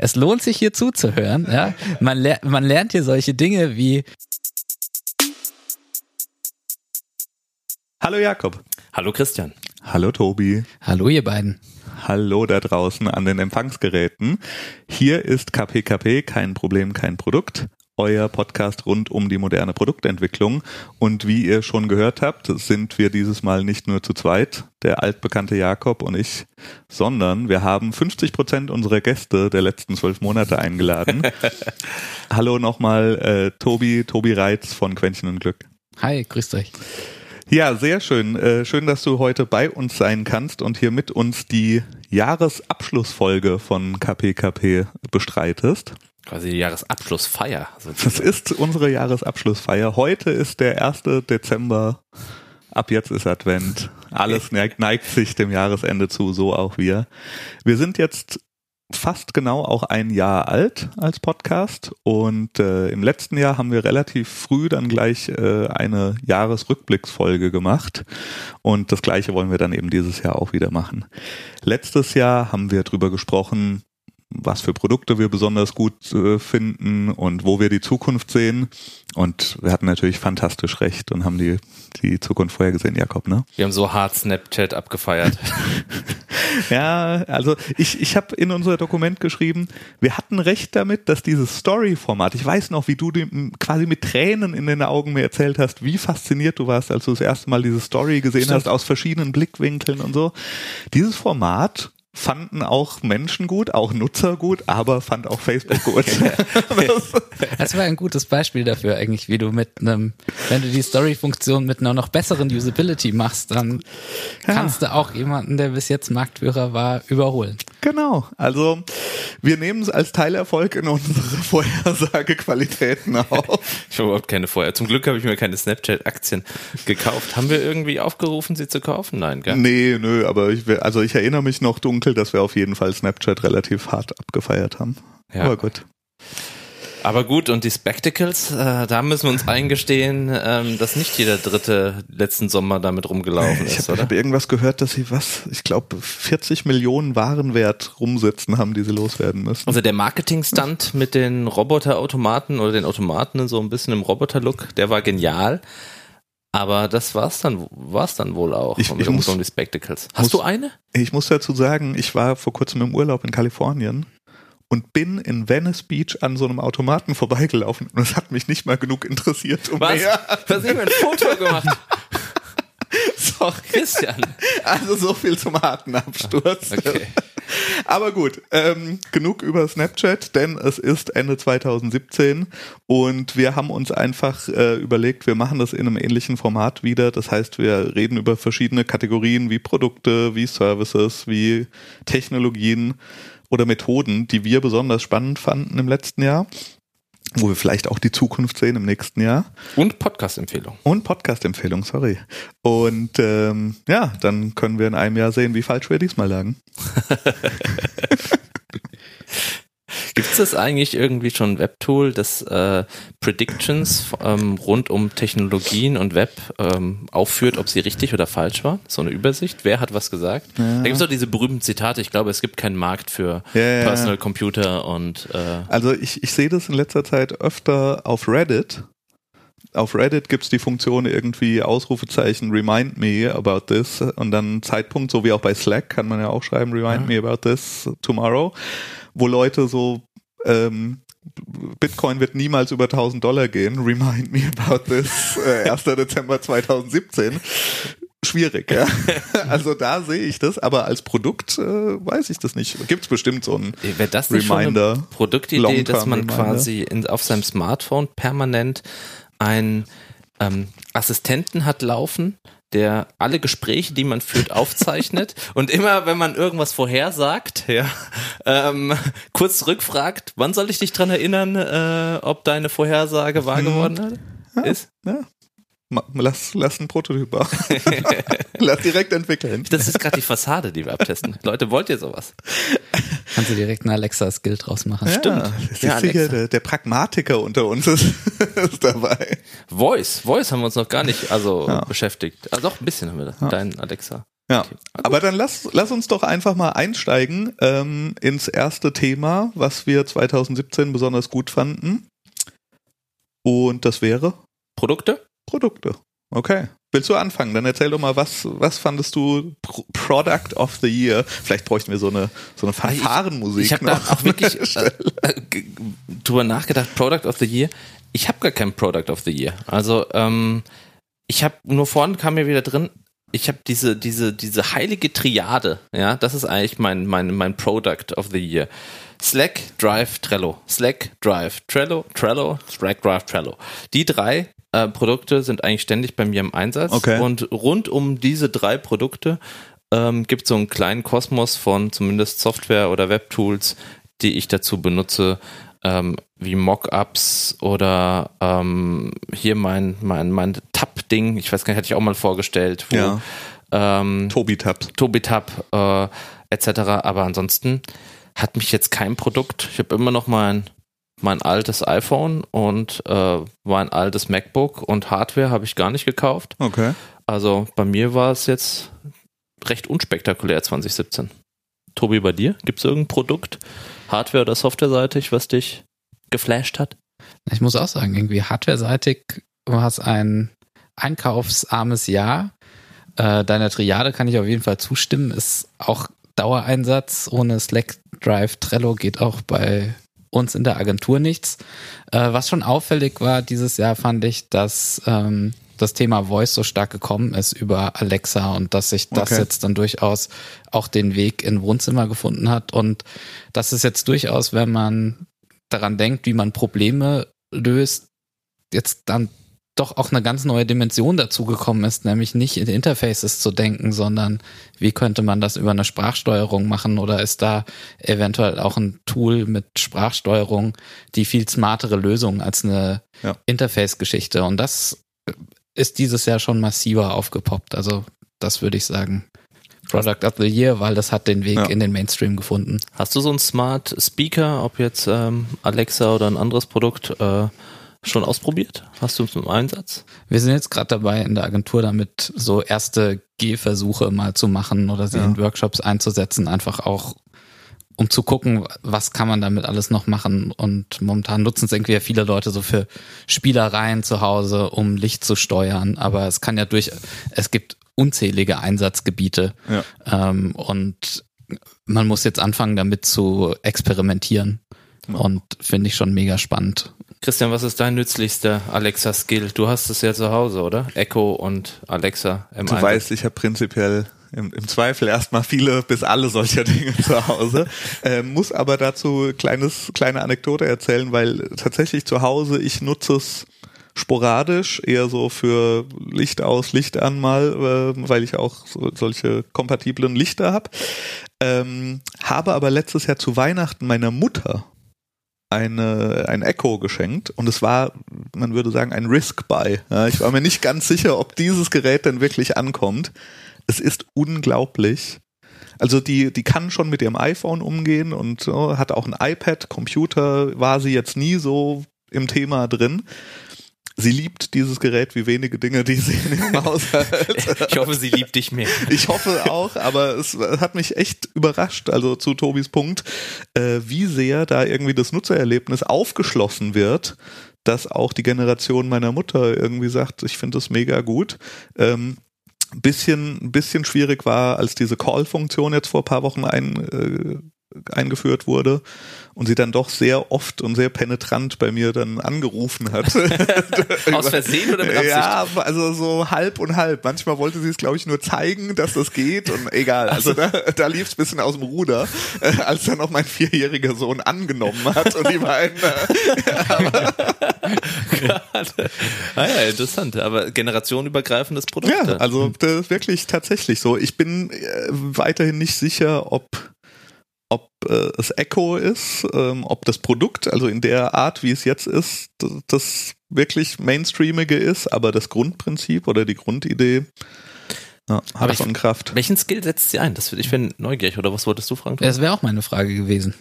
Es lohnt sich hier zuzuhören. Ja? Man, ler man lernt hier solche Dinge wie. Hallo Jakob. Hallo Christian. Hallo Tobi. Hallo ihr beiden. Hallo da draußen an den Empfangsgeräten. Hier ist KPKP, kein Problem, kein Produkt euer Podcast rund um die moderne Produktentwicklung. Und wie ihr schon gehört habt, sind wir dieses Mal nicht nur zu zweit, der altbekannte Jakob und ich, sondern wir haben 50 Prozent unserer Gäste der letzten zwölf Monate eingeladen. Hallo nochmal äh, Tobi, Tobi Reitz von Quäntchen und Glück. Hi, grüßt euch. Ja, sehr schön. Äh, schön, dass du heute bei uns sein kannst und hier mit uns die Jahresabschlussfolge von KPKP bestreitest. Quasi die Jahresabschlussfeier. Das ist unsere Jahresabschlussfeier. Heute ist der 1. Dezember. Ab jetzt ist Advent. Alles neigt, neigt sich dem Jahresende zu, so auch wir. Wir sind jetzt fast genau auch ein Jahr alt als Podcast und äh, im letzten Jahr haben wir relativ früh dann gleich äh, eine Jahresrückblicksfolge gemacht und das gleiche wollen wir dann eben dieses Jahr auch wieder machen. Letztes Jahr haben wir drüber gesprochen, was für Produkte wir besonders gut äh, finden und wo wir die Zukunft sehen. Und wir hatten natürlich fantastisch recht und haben die, die Zukunft vorher gesehen, Jakob, ne? Wir haben so hart Snapchat abgefeiert. ja, also ich, ich habe in unser Dokument geschrieben, wir hatten recht damit, dass dieses Story-Format, ich weiß noch, wie du dem quasi mit Tränen in den Augen mir erzählt hast, wie fasziniert du warst, als du das erste Mal diese Story gesehen Stimmt. hast aus verschiedenen Blickwinkeln und so. Dieses Format fanden auch Menschen gut, auch Nutzer gut, aber fand auch Facebook gut. das war ein gutes Beispiel dafür eigentlich, wie du mit einem, wenn du die Story-Funktion mit einer noch besseren Usability machst, dann ja. kannst du auch jemanden, der bis jetzt Marktführer war, überholen. Genau. Also wir nehmen es als Teilerfolg in unsere Vorhersagequalitäten auf. Ich habe überhaupt keine Vorher. Zum Glück habe ich mir keine Snapchat-Aktien gekauft. Haben wir irgendwie aufgerufen, sie zu kaufen? Nein, gell? Nee, nö, aber ich will, also ich erinnere mich noch dunkel, dass wir auf jeden Fall Snapchat relativ hart abgefeiert haben. Ja. Aber gut. Aber gut, und die Spectacles, äh, da müssen wir uns eingestehen, ähm, dass nicht jeder Dritte letzten Sommer damit rumgelaufen ich ist, hab, oder? Ich habe irgendwas gehört, dass sie was, ich glaube 40 Millionen Warenwert rumsitzen haben, die sie loswerden müssen. Also der Marketing-Stunt mit den Roboterautomaten oder den Automaten so ein bisschen im Roboter-Look, der war genial. Aber das war's dann, war's dann wohl auch. Ich, ich muss, um die Spectacles. Hast muss, du eine? Ich muss dazu sagen, ich war vor kurzem im Urlaub in Kalifornien und bin in Venice Beach an so einem Automaten vorbeigelaufen und es hat mich nicht mal genug interessiert. Um Was? Mehr. Was wir ein Foto gemacht? Sorry. Christian. Also so viel zum harten Absturz. Okay. Aber gut, ähm, genug über Snapchat, denn es ist Ende 2017 und wir haben uns einfach äh, überlegt, wir machen das in einem ähnlichen Format wieder. Das heißt, wir reden über verschiedene Kategorien wie Produkte, wie Services, wie Technologien oder Methoden, die wir besonders spannend fanden im letzten Jahr wo wir vielleicht auch die Zukunft sehen im nächsten Jahr. Und Podcast-Empfehlung. Und Podcast-Empfehlung, sorry. Und ähm, ja, dann können wir in einem Jahr sehen, wie falsch wir diesmal lagen. Gibt es das eigentlich irgendwie schon ein Webtool, das äh, Predictions ähm, rund um Technologien und Web ähm, aufführt, ob sie richtig oder falsch waren? So eine Übersicht. Wer hat was gesagt? Ja. Da gibt es auch diese berühmten Zitate. Ich glaube, es gibt keinen Markt für ja, Personal Computer und äh Also ich, ich sehe das in letzter Zeit öfter auf Reddit. Auf Reddit gibt's die Funktion irgendwie Ausrufezeichen Remind me about this und dann Zeitpunkt, so wie auch bei Slack kann man ja auch schreiben Remind ja. me about this tomorrow wo Leute so ähm, Bitcoin wird niemals über 1000 Dollar gehen. Remind me about this. Äh, 1. Dezember 2017. Schwierig, ja. Also da sehe ich das, aber als Produkt äh, weiß ich das nicht. Gibt es bestimmt so ein Wäre das nicht Reminder, schon eine Produktidee, dass man Reminder? quasi in, auf seinem Smartphone permanent einen ähm, Assistenten hat laufen, der alle Gespräche, die man führt, aufzeichnet und immer, wenn man irgendwas vorhersagt, ja, ähm, kurz rückfragt, wann soll ich dich dran erinnern, äh, ob deine Vorhersage wahr mhm. geworden hat? Ja, ist? Ja. Lass, lass einen Prototyp bauen. lass direkt entwickeln. Das ist gerade die Fassade, die wir abtesten. Leute, wollt ihr sowas? Kannst du direkt einen Alexa-Skill draus machen. Ja, Stimmt. Das ja, sicher der, der, Pragmatiker unter uns ist, ist, dabei. Voice. Voice haben wir uns noch gar nicht also ja. beschäftigt. Also doch, ein bisschen haben wir da. Ja. Dein Alexa. Ja, okay. aber dann lass, lass uns doch einfach mal einsteigen ähm, ins erste Thema, was wir 2017 besonders gut fanden. Und das wäre? Produkte? Produkte. Okay. Willst du anfangen? Dann erzähl doch mal, was, was fandest du Product of the Year? Vielleicht bräuchten wir so eine, so eine Fanfarenmusik. Ich, ich habe da auch wirklich äh, äh, drüber nachgedacht, Product of the Year. Ich habe gar kein Product of the Year. Also, ähm, ich habe nur vorhin kam mir wieder drin, ich habe diese, diese, diese heilige Triade, ja, das ist eigentlich mein, mein, mein Product of the Year. Slack, Drive, Trello. Slack, Drive, Trello, Trello, Slack, Drive, Trello. Die drei äh, Produkte sind eigentlich ständig bei mir im Einsatz. Okay. Und rund um diese drei Produkte ähm, gibt es so einen kleinen Kosmos von zumindest Software oder Webtools, die ich dazu benutze, ähm, wie Mockups oder ähm, hier mein, mein, mein Tab-Ding, ich weiß gar nicht, hatte ich auch mal vorgestellt, wo ja. ähm, Tobi Tab. Tobi Tab äh, etc. Aber ansonsten hat mich jetzt kein Produkt. Ich habe immer noch mein mein altes iPhone und äh, mein altes MacBook und Hardware habe ich gar nicht gekauft. Okay. Also bei mir war es jetzt recht unspektakulär 2017. Tobi, bei dir? Gibt es irgendein Produkt, Hardware- oder Softwareseitig, was dich geflasht hat? Ich muss auch sagen, irgendwie hardware-seitig war es ein einkaufsarmes Jahr. Äh, deiner Triade kann ich auf jeden Fall zustimmen. Ist auch Dauereinsatz ohne Slack, Drive, Trello geht auch bei uns in der Agentur nichts. Äh, was schon auffällig war dieses Jahr, fand ich, dass ähm, das Thema Voice so stark gekommen ist über Alexa und dass sich das okay. jetzt dann durchaus auch den Weg in Wohnzimmer gefunden hat. Und das ist jetzt durchaus, wenn man daran denkt, wie man Probleme löst, jetzt dann doch auch eine ganz neue Dimension dazu gekommen ist, nämlich nicht in Interfaces zu denken, sondern wie könnte man das über eine Sprachsteuerung machen oder ist da eventuell auch ein Tool mit Sprachsteuerung die viel smartere Lösung als eine ja. Interface-Geschichte und das ist dieses Jahr schon massiver aufgepoppt. Also das würde ich sagen. Product of the Year, weil das hat den Weg ja. in den Mainstream gefunden. Hast du so einen Smart Speaker, ob jetzt ähm, Alexa oder ein anderes Produkt, äh, schon ausprobiert? Hast du es im Einsatz? Wir sind jetzt gerade dabei, in der Agentur damit so erste Gehversuche mal zu machen oder sie ja. in Workshops einzusetzen, einfach auch um zu gucken, was kann man damit alles noch machen. Und momentan nutzen es irgendwie viele Leute so für Spielereien zu Hause, um Licht zu steuern. Aber es kann ja durch, es gibt unzählige Einsatzgebiete. Ja. Ähm, und man muss jetzt anfangen, damit zu experimentieren. Ja. Und finde ich schon mega spannend. Christian, was ist dein nützlichster Alexa-Skill? Du hast es ja zu Hause, oder? Echo und Alexa im Du Einsatz. weißt, ich habe prinzipiell im, im Zweifel erstmal viele bis alle solcher Dinge zu Hause. Äh, muss aber dazu kleines, kleine Anekdote erzählen, weil tatsächlich zu Hause, ich nutze es sporadisch, eher so für Licht aus, Licht an mal, äh, weil ich auch so, solche kompatiblen Lichter habe. Ähm, habe aber letztes Jahr zu Weihnachten meiner Mutter eine, ein Echo geschenkt und es war, man würde sagen, ein Risk-Buy. Ja, ich war mir nicht ganz sicher, ob dieses Gerät denn wirklich ankommt. Es ist unglaublich. Also die, die kann schon mit ihrem iPhone umgehen und so, hat auch ein iPad, Computer war sie jetzt nie so im Thema drin. Sie liebt dieses Gerät wie wenige Dinge, die sie in ihrem Haushalt. Ich hoffe, sie liebt dich mehr. Ich hoffe auch, aber es hat mich echt überrascht, also zu Tobis Punkt, äh, wie sehr da irgendwie das Nutzererlebnis aufgeschlossen wird, dass auch die Generation meiner Mutter irgendwie sagt, ich finde das mega gut. Ähm, bisschen, bisschen schwierig war, als diese Call-Funktion jetzt vor paar Wochen ein, äh, eingeführt wurde und sie dann doch sehr oft und sehr penetrant bei mir dann angerufen hat. Aus Versehen oder mit Absicht? Ja, also so halb und halb. Manchmal wollte sie es, glaube ich, nur zeigen, dass das geht und egal. Also da, da lief es bisschen aus dem Ruder, äh, als dann auch mein vierjähriger Sohn angenommen hat und die beiden. Äh, ah ja, interessant. Aber generationenübergreifendes Produkt. Ja, also das ist wirklich tatsächlich so. Ich bin äh, weiterhin nicht sicher, ob ob äh, es Echo ist, ähm, ob das Produkt, also in der Art, wie es jetzt ist, das, das wirklich Mainstreamige ist, aber das Grundprinzip oder die Grundidee ja, hat schon Kraft. Welchen Skill setzt sie ein? Das, ich bin neugierig, oder was wolltest du fragen? Das wäre auch meine Frage gewesen.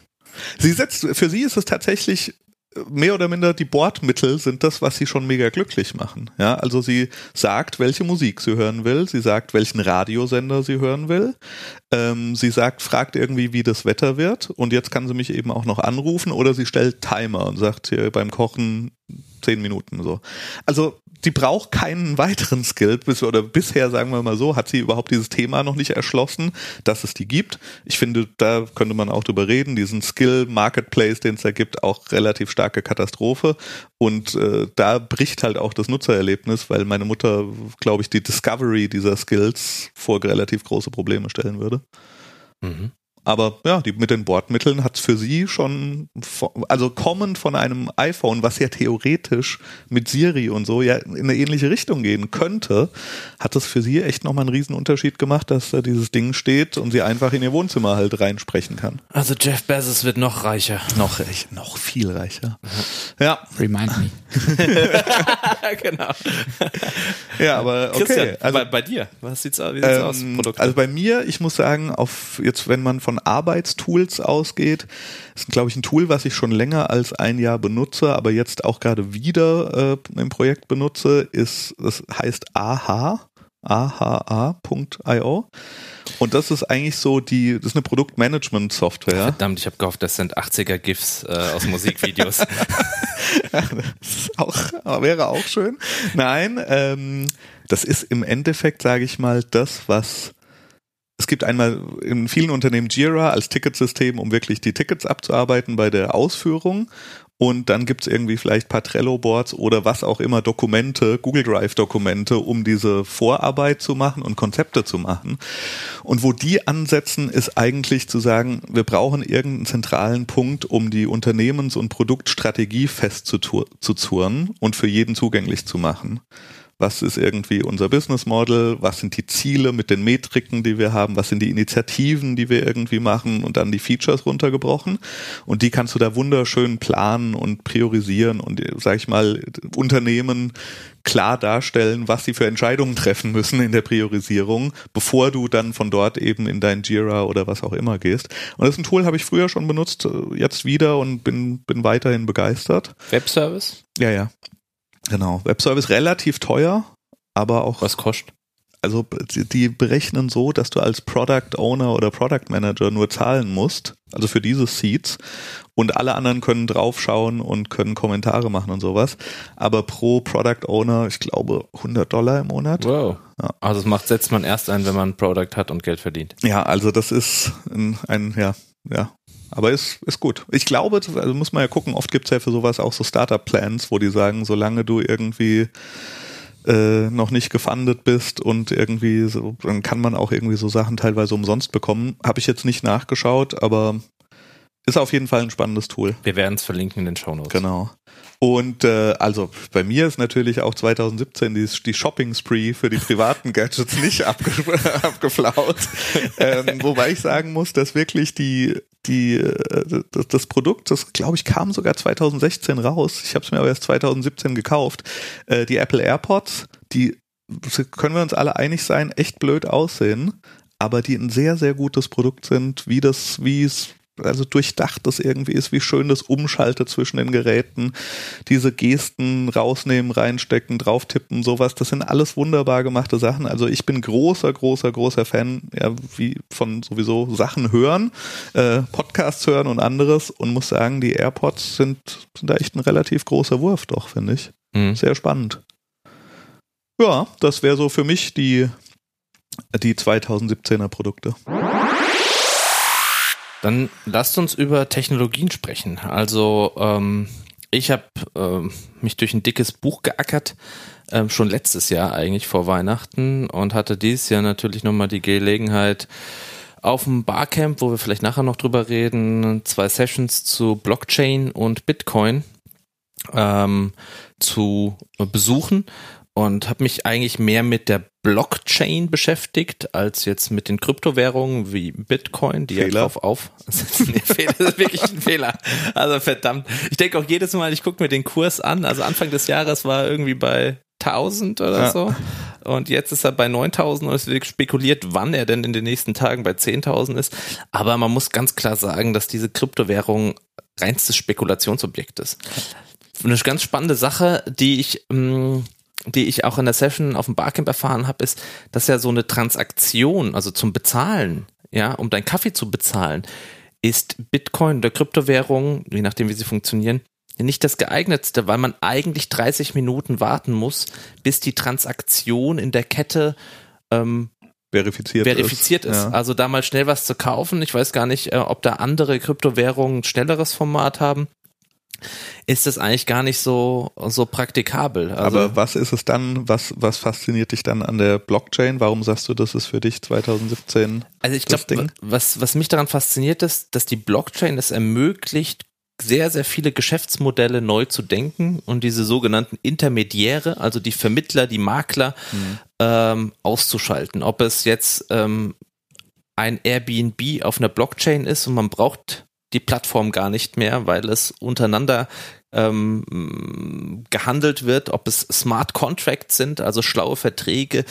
Sie setzt, für sie ist es tatsächlich mehr oder minder die Bordmittel sind das, was sie schon mega glücklich machen. Ja, also sie sagt, welche Musik sie hören will, sie sagt, welchen Radiosender sie hören will, ähm, sie sagt, fragt irgendwie, wie das Wetter wird und jetzt kann sie mich eben auch noch anrufen oder sie stellt Timer und sagt hier beim Kochen zehn Minuten so. Also die braucht keinen weiteren Skill, bis, oder bisher, sagen wir mal so, hat sie überhaupt dieses Thema noch nicht erschlossen, dass es die gibt. Ich finde, da könnte man auch drüber reden, diesen Skill-Marketplace, den es da gibt, auch relativ starke Katastrophe. Und äh, da bricht halt auch das Nutzererlebnis, weil meine Mutter, glaube ich, die Discovery dieser Skills vor relativ große Probleme stellen würde. Mhm. Aber ja, die mit den Bordmitteln hat es für sie schon, also kommend von einem iPhone, was ja theoretisch mit Siri und so ja in eine ähnliche Richtung gehen könnte, hat es für sie echt nochmal einen riesen Unterschied gemacht, dass da dieses Ding steht und sie einfach in ihr Wohnzimmer halt reinsprechen kann. Also Jeff Bezos wird noch reicher. Noch reich, noch viel reicher. Mhm. Ja. Remind me. genau. Ja, aber okay. Christian, also, bei, bei dir, was sieht's, wie sieht's ähm, aus? Produkte? Also bei mir, ich muss sagen, auf jetzt, wenn man von Arbeitstools ausgeht. Das ist, glaube ich, ein Tool, was ich schon länger als ein Jahr benutze, aber jetzt auch gerade wieder äh, im Projekt benutze, ist, das heißt AHA, aha.io. Und das ist eigentlich so die, das ist eine Produktmanagement-Software. Verdammt, ich habe gehofft, das sind 80er GIFs äh, aus Musikvideos. das auch, wäre auch schön. Nein, ähm, das ist im Endeffekt, sage ich mal, das, was es gibt einmal in vielen Unternehmen Jira als Ticketsystem, um wirklich die Tickets abzuarbeiten bei der Ausführung. Und dann gibt's irgendwie vielleicht paar Trello-Boards oder was auch immer, Dokumente, Google Drive-Dokumente, um diese Vorarbeit zu machen und Konzepte zu machen. Und wo die ansetzen, ist eigentlich zu sagen, wir brauchen irgendeinen zentralen Punkt, um die Unternehmens- und Produktstrategie festzuzurren und für jeden zugänglich zu machen was ist irgendwie unser Business Model, was sind die Ziele mit den Metriken, die wir haben, was sind die Initiativen, die wir irgendwie machen und dann die Features runtergebrochen. Und die kannst du da wunderschön planen und priorisieren und, sag ich mal, Unternehmen klar darstellen, was sie für Entscheidungen treffen müssen in der Priorisierung, bevor du dann von dort eben in dein Jira oder was auch immer gehst. Und das ist ein Tool, habe ich früher schon benutzt, jetzt wieder und bin, bin weiterhin begeistert. Webservice? Ja, ja. Genau. Webservice relativ teuer, aber auch. Was kostet? Also die berechnen so, dass du als Product Owner oder Product Manager nur zahlen musst, also für diese Seats und alle anderen können draufschauen und können Kommentare machen und sowas. Aber pro Product Owner, ich glaube 100 Dollar im Monat. Wow. Ja. Also das macht setzt man erst ein, wenn man ein Product hat und Geld verdient. Ja, also das ist ein, ein ja, ja, aber ist, ist gut. Ich glaube, also muss man ja gucken, oft gibt es ja für sowas auch so Startup-Plans, wo die sagen, solange du irgendwie äh, noch nicht gefundet bist und irgendwie so, dann kann man auch irgendwie so Sachen teilweise umsonst bekommen. Habe ich jetzt nicht nachgeschaut, aber ist auf jeden Fall ein spannendes Tool. Wir werden es verlinken in den Show Notes. Genau. Und äh, also bei mir ist natürlich auch 2017 die, die Shopping-Spree für die privaten Gadgets nicht abge abgeflaut. ähm, wobei ich sagen muss, dass wirklich die die äh, das, Produkt, das glaube ich kam sogar 2016 raus. Ich habe es mir aber erst 2017 gekauft. Äh, die Apple AirPods, die können wir uns alle einig sein, echt blöd aussehen, aber die ein sehr sehr gutes Produkt sind, wie das wie es also durchdacht das irgendwie ist, wie schön das umschaltet zwischen den Geräten, diese Gesten rausnehmen, reinstecken, drauftippen, sowas, das sind alles wunderbar gemachte Sachen. Also ich bin großer, großer, großer Fan, ja, wie von sowieso Sachen hören, äh, Podcasts hören und anderes und muss sagen, die AirPods sind, sind da echt ein relativ großer Wurf doch, finde ich. Mhm. Sehr spannend. Ja, das wäre so für mich die, die 2017er Produkte. Dann lasst uns über Technologien sprechen. Also ähm, ich habe ähm, mich durch ein dickes Buch geackert, ähm, schon letztes Jahr eigentlich vor Weihnachten und hatte dieses Jahr natürlich nochmal die Gelegenheit, auf dem Barcamp, wo wir vielleicht nachher noch drüber reden, zwei Sessions zu Blockchain und Bitcoin ähm, zu besuchen und habe mich eigentlich mehr mit der Blockchain beschäftigt als jetzt mit den Kryptowährungen wie Bitcoin, die Fehler. ja drauf auf. das ist wirklich ein Fehler. Also verdammt. Ich denke auch jedes Mal, ich gucke mir den Kurs an. Also Anfang des Jahres war er irgendwie bei 1000 oder ja. so. Und jetzt ist er bei 9000 und es wird spekuliert, wann er denn in den nächsten Tagen bei 10.000 ist. Aber man muss ganz klar sagen, dass diese Kryptowährungen reinstes Spekulationsobjekt ist. Eine ganz spannende Sache, die ich, ähm, die ich auch in der Session auf dem Barcamp erfahren habe, ist, dass ja so eine Transaktion, also zum Bezahlen, ja, um deinen Kaffee zu bezahlen, ist Bitcoin oder Kryptowährung, je nachdem wie sie funktionieren, nicht das geeignetste, weil man eigentlich 30 Minuten warten muss, bis die Transaktion in der Kette ähm, verifiziert, verifiziert ist. ist. Ja. Also da mal schnell was zu kaufen. Ich weiß gar nicht, äh, ob da andere Kryptowährungen schnelleres Format haben. Ist das eigentlich gar nicht so so praktikabel. Also Aber was ist es dann? Was was fasziniert dich dann an der Blockchain? Warum sagst du, das ist für dich 2017? Also ich glaube, was was mich daran fasziniert ist, dass die Blockchain es ermöglicht, sehr, sehr viele Geschäftsmodelle neu zu denken und diese sogenannten Intermediäre, also die Vermittler, die Makler, mhm. ähm, auszuschalten. Ob es jetzt ähm, ein Airbnb auf einer Blockchain ist und man braucht die Plattform gar nicht mehr, weil es untereinander ähm, gehandelt wird, ob es Smart Contracts sind, also schlaue Verträge,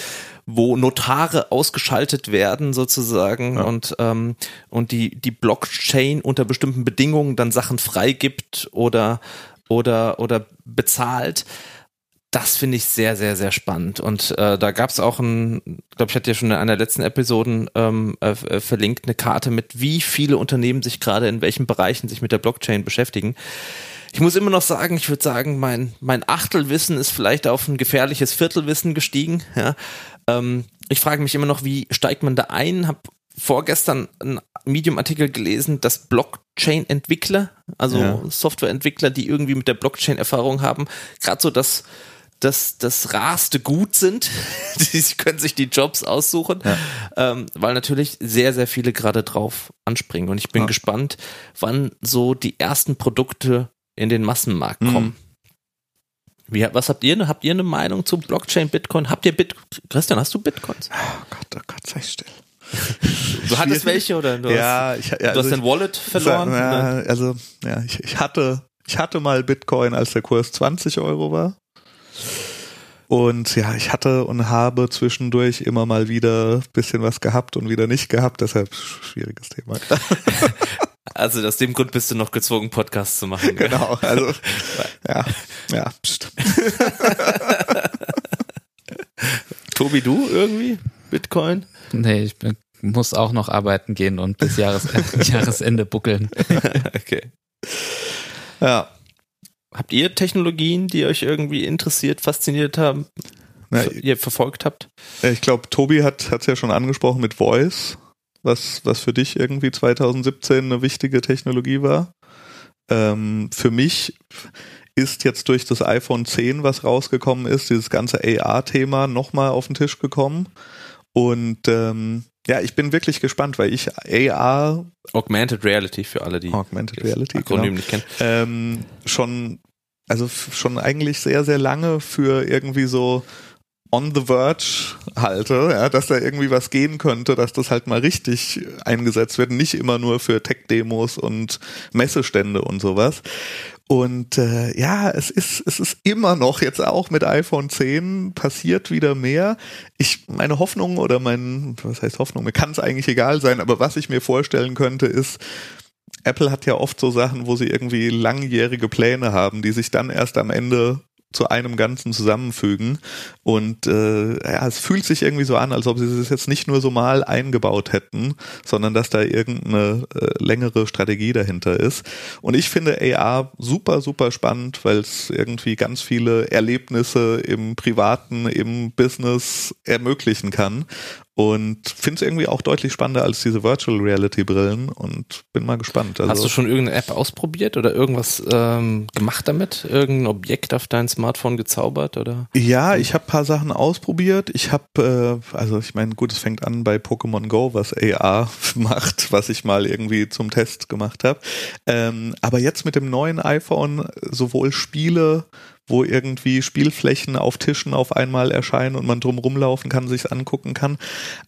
wo Notare ausgeschaltet werden sozusagen ja. und ähm, und die die Blockchain unter bestimmten Bedingungen dann Sachen freigibt oder oder oder bezahlt. Das finde ich sehr, sehr, sehr spannend. Und äh, da gab es auch ein, glaube ich, hatte ja schon in einer der letzten Episoden ähm, äh, äh, verlinkt, eine Karte mit, wie viele Unternehmen sich gerade in welchen Bereichen sich mit der Blockchain beschäftigen. Ich muss immer noch sagen, ich würde sagen, mein, mein Achtelwissen ist vielleicht auf ein gefährliches Viertelwissen gestiegen. Ja. Ähm, ich frage mich immer noch, wie steigt man da ein? Hab vorgestern einen Medium-Artikel gelesen, dass Blockchain-Entwickler, also ja. Software-Entwickler, die irgendwie mit der Blockchain Erfahrung haben, gerade so das das, das raste Gut sind. Sie können sich die Jobs aussuchen, ja. ähm, weil natürlich sehr, sehr viele gerade drauf anspringen. Und ich bin ja. gespannt, wann so die ersten Produkte in den Massenmarkt mhm. kommen. Wie, was habt ihr? Habt ihr eine Meinung zu Blockchain, Bitcoin? Habt ihr Bitcoin? Christian, hast du Bitcoins? Oh Gott, oh Gott, sei still. du hattest welche oder du ja, hast, ich, ja, du also hast dein Wallet verloren? Ja, also ja, ich, ich hatte ich hatte mal Bitcoin, als der Kurs 20 Euro war. Und ja, ich hatte und habe zwischendurch immer mal wieder bisschen was gehabt und wieder nicht gehabt, deshalb schwieriges Thema. Also aus dem Grund bist du noch gezwungen, Podcasts zu machen. Genau, also ja, ja. Pst. Tobi, du irgendwie Bitcoin? Nee, ich bin, muss auch noch arbeiten gehen und bis Jahres Jahresende buckeln. okay. Ja. Habt ihr Technologien, die euch irgendwie interessiert, fasziniert haben, Na, ihr verfolgt habt? Ich glaube, Tobi hat es ja schon angesprochen mit Voice was, was für dich irgendwie 2017 eine wichtige Technologie war. Ähm, für mich ist jetzt durch das iPhone 10, was rausgekommen ist, dieses ganze AR-Thema nochmal auf den Tisch gekommen. Und ähm, ja, ich bin wirklich gespannt, weil ich AR Augmented Reality für alle, die Augmented Reality Akronym genau, nicht kennen, ähm, schon also schon eigentlich sehr sehr lange für irgendwie so on the verge halte, ja, dass da irgendwie was gehen könnte, dass das halt mal richtig eingesetzt wird, nicht immer nur für Tech-Demos und Messestände und sowas. Und äh, ja, es ist es ist immer noch jetzt auch mit iPhone 10 passiert wieder mehr. Ich meine Hoffnung oder mein was heißt Hoffnung, mir kann es eigentlich egal sein, aber was ich mir vorstellen könnte ist Apple hat ja oft so Sachen, wo sie irgendwie langjährige Pläne haben, die sich dann erst am Ende zu einem Ganzen zusammenfügen. Und äh, ja, es fühlt sich irgendwie so an, als ob sie es jetzt nicht nur so mal eingebaut hätten, sondern dass da irgendeine äh, längere Strategie dahinter ist. Und ich finde AR super, super spannend, weil es irgendwie ganz viele Erlebnisse im Privaten, im Business ermöglichen kann und finde es irgendwie auch deutlich spannender als diese Virtual Reality Brillen und bin mal gespannt. Also Hast du schon irgendeine App ausprobiert oder irgendwas ähm, gemacht damit? Irgendein Objekt auf dein Smartphone gezaubert oder? Ja, ich habe paar Sachen ausprobiert. Ich habe, äh, also ich meine, gut, es fängt an bei Pokémon Go, was AR macht, was ich mal irgendwie zum Test gemacht habe. Ähm, aber jetzt mit dem neuen iPhone sowohl Spiele wo irgendwie Spielflächen auf Tischen auf einmal erscheinen und man drum rumlaufen kann, sich angucken kann,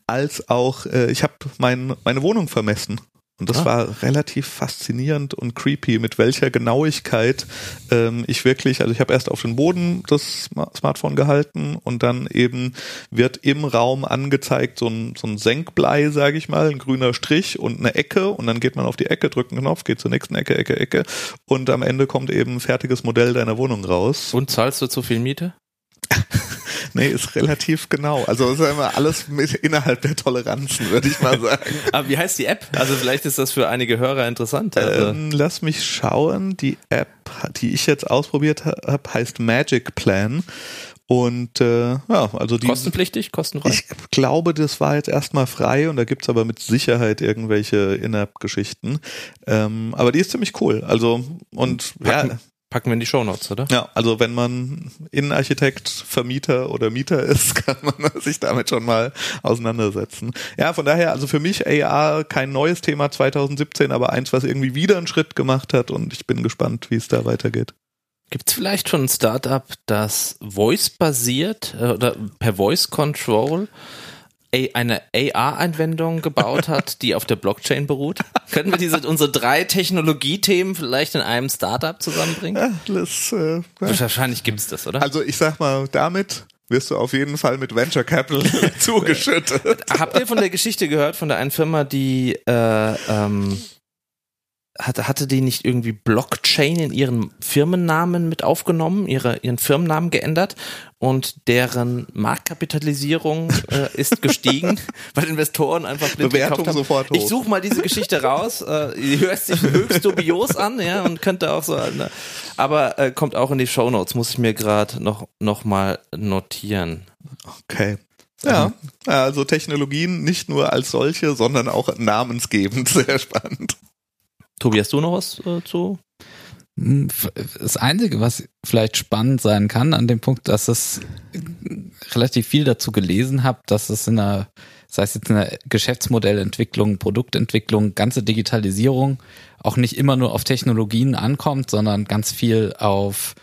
als auch äh, ich habe mein, meine Wohnung vermessen Und das ah. war relativ faszinierend und creepy, mit welcher Genauigkeit ähm, ich wirklich, also ich habe erst auf den Boden das Smartphone gehalten und dann eben wird im Raum angezeigt so ein, so ein Senkblei, sage ich mal, ein grüner Strich und eine Ecke und dann geht man auf die Ecke, drückt einen Knopf, geht zur nächsten Ecke, Ecke, Ecke und am Ende kommt eben ein fertiges Modell deiner Wohnung raus. Und zahlst du zu viel Miete? Nee, ist relativ genau. Also ist ja alles mit innerhalb der Toleranzen, würde ich mal sagen. Aber wie heißt die App? Also vielleicht ist das für einige Hörer interessant. Also. Ähm, lass mich schauen. Die App, die ich jetzt ausprobiert habe, heißt Magic Plan. Und äh, ja, also die. Kostenpflichtig, kostenfrei? Ich glaube, das war jetzt erstmal frei und da gibt's aber mit Sicherheit irgendwelche In-App-Geschichten. Ähm, aber die ist ziemlich cool. Also und Packen, ja. Packen wir in die Shownotes, oder? Ja, also wenn man Innenarchitekt, Vermieter oder Mieter ist, kann man sich damit schon mal auseinandersetzen. Ja, von daher, also für mich AR kein neues Thema 2017, aber eins, was irgendwie wieder einen Schritt gemacht hat und ich bin gespannt, wie es da weitergeht. Gibt es vielleicht schon ein Startup, das Voice-basiert äh, oder per Voice Control eine AR-Anwendung gebaut hat, die auf der Blockchain beruht? Können wir diese unsere drei Technologiethemen vielleicht in einem Startup zusammenbringen? Das, äh, Wahrscheinlich gibt's das, oder? Also ich sag mal, damit wirst du auf jeden Fall mit Venture Capital zugeschüttet. Habt ihr von der Geschichte gehört von der einen Firma, die äh, ähm, hatte, hatte die nicht irgendwie Blockchain in ihren Firmennamen mit aufgenommen, ihre, ihren Firmennamen geändert und deren Marktkapitalisierung äh, ist gestiegen, weil Investoren einfach blind Bewertung haben. sofort hoch. Ich suche mal diese Geschichte raus. Äh, die hört sich höchst dubios an, ja, und könnte auch so, ne, aber äh, kommt auch in die Show Notes. Muss ich mir gerade noch noch mal notieren. Okay. Ja, also Technologien nicht nur als solche, sondern auch namensgebend. Sehr spannend. Tobi, hast du noch was äh, zu? Hm, das Einzige, was vielleicht spannend sein kann, an dem Punkt, dass es relativ viel dazu gelesen habe, dass es in der, sei es jetzt in der Geschäftsmodellentwicklung, Produktentwicklung, ganze Digitalisierung auch nicht immer nur auf Technologien ankommt, sondern ganz viel auf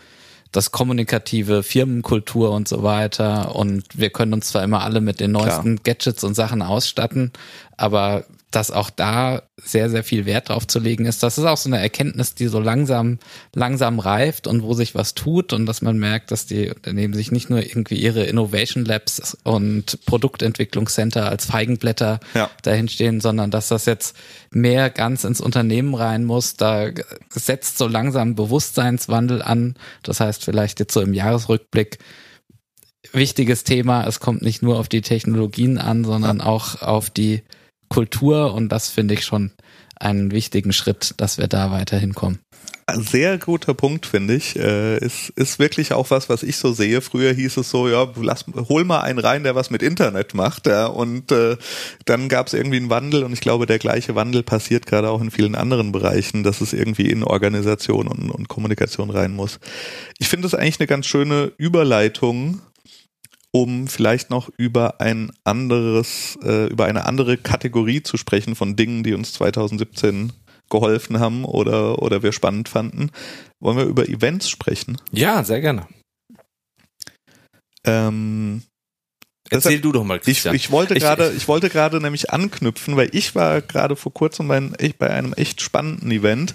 das kommunikative, Firmenkultur und so weiter. Und wir können uns zwar immer alle mit den neuesten Klar. Gadgets und Sachen ausstatten, aber dass auch da sehr, sehr viel Wert drauf zu legen ist. Das ist auch so eine Erkenntnis, die so langsam, langsam reift und wo sich was tut und dass man merkt, dass die Unternehmen sich nicht nur irgendwie ihre Innovation Labs und Produktentwicklungscenter als Feigenblätter ja. dahinstehen, sondern dass das jetzt mehr ganz ins Unternehmen rein muss. Da setzt so langsam Bewusstseinswandel an. Das heißt, vielleicht jetzt so im Jahresrückblick wichtiges Thema. Es kommt nicht nur auf die Technologien an, sondern auch auf die Kultur und das finde ich schon einen wichtigen Schritt, dass wir da weiterhin kommen. Sehr guter Punkt, finde ich. Äh, ist, ist wirklich auch was, was ich so sehe. Früher hieß es so, ja, lass, hol mal einen rein, der was mit Internet macht. Ja, und äh, dann gab es irgendwie einen Wandel und ich glaube, der gleiche Wandel passiert gerade auch in vielen anderen Bereichen, dass es irgendwie in Organisation und, und Kommunikation rein muss. Ich finde es eigentlich eine ganz schöne Überleitung um vielleicht noch über ein anderes, äh, über eine andere Kategorie zu sprechen von Dingen, die uns 2017 geholfen haben oder, oder wir spannend fanden. Wollen wir über Events sprechen? Ja, sehr gerne. Ähm, Erzähl deshalb, du doch mal, Christian. Ich, ich wollte gerade, ich wollte gerade nämlich anknüpfen, weil ich war gerade vor kurzem bei, bei einem echt spannenden Event.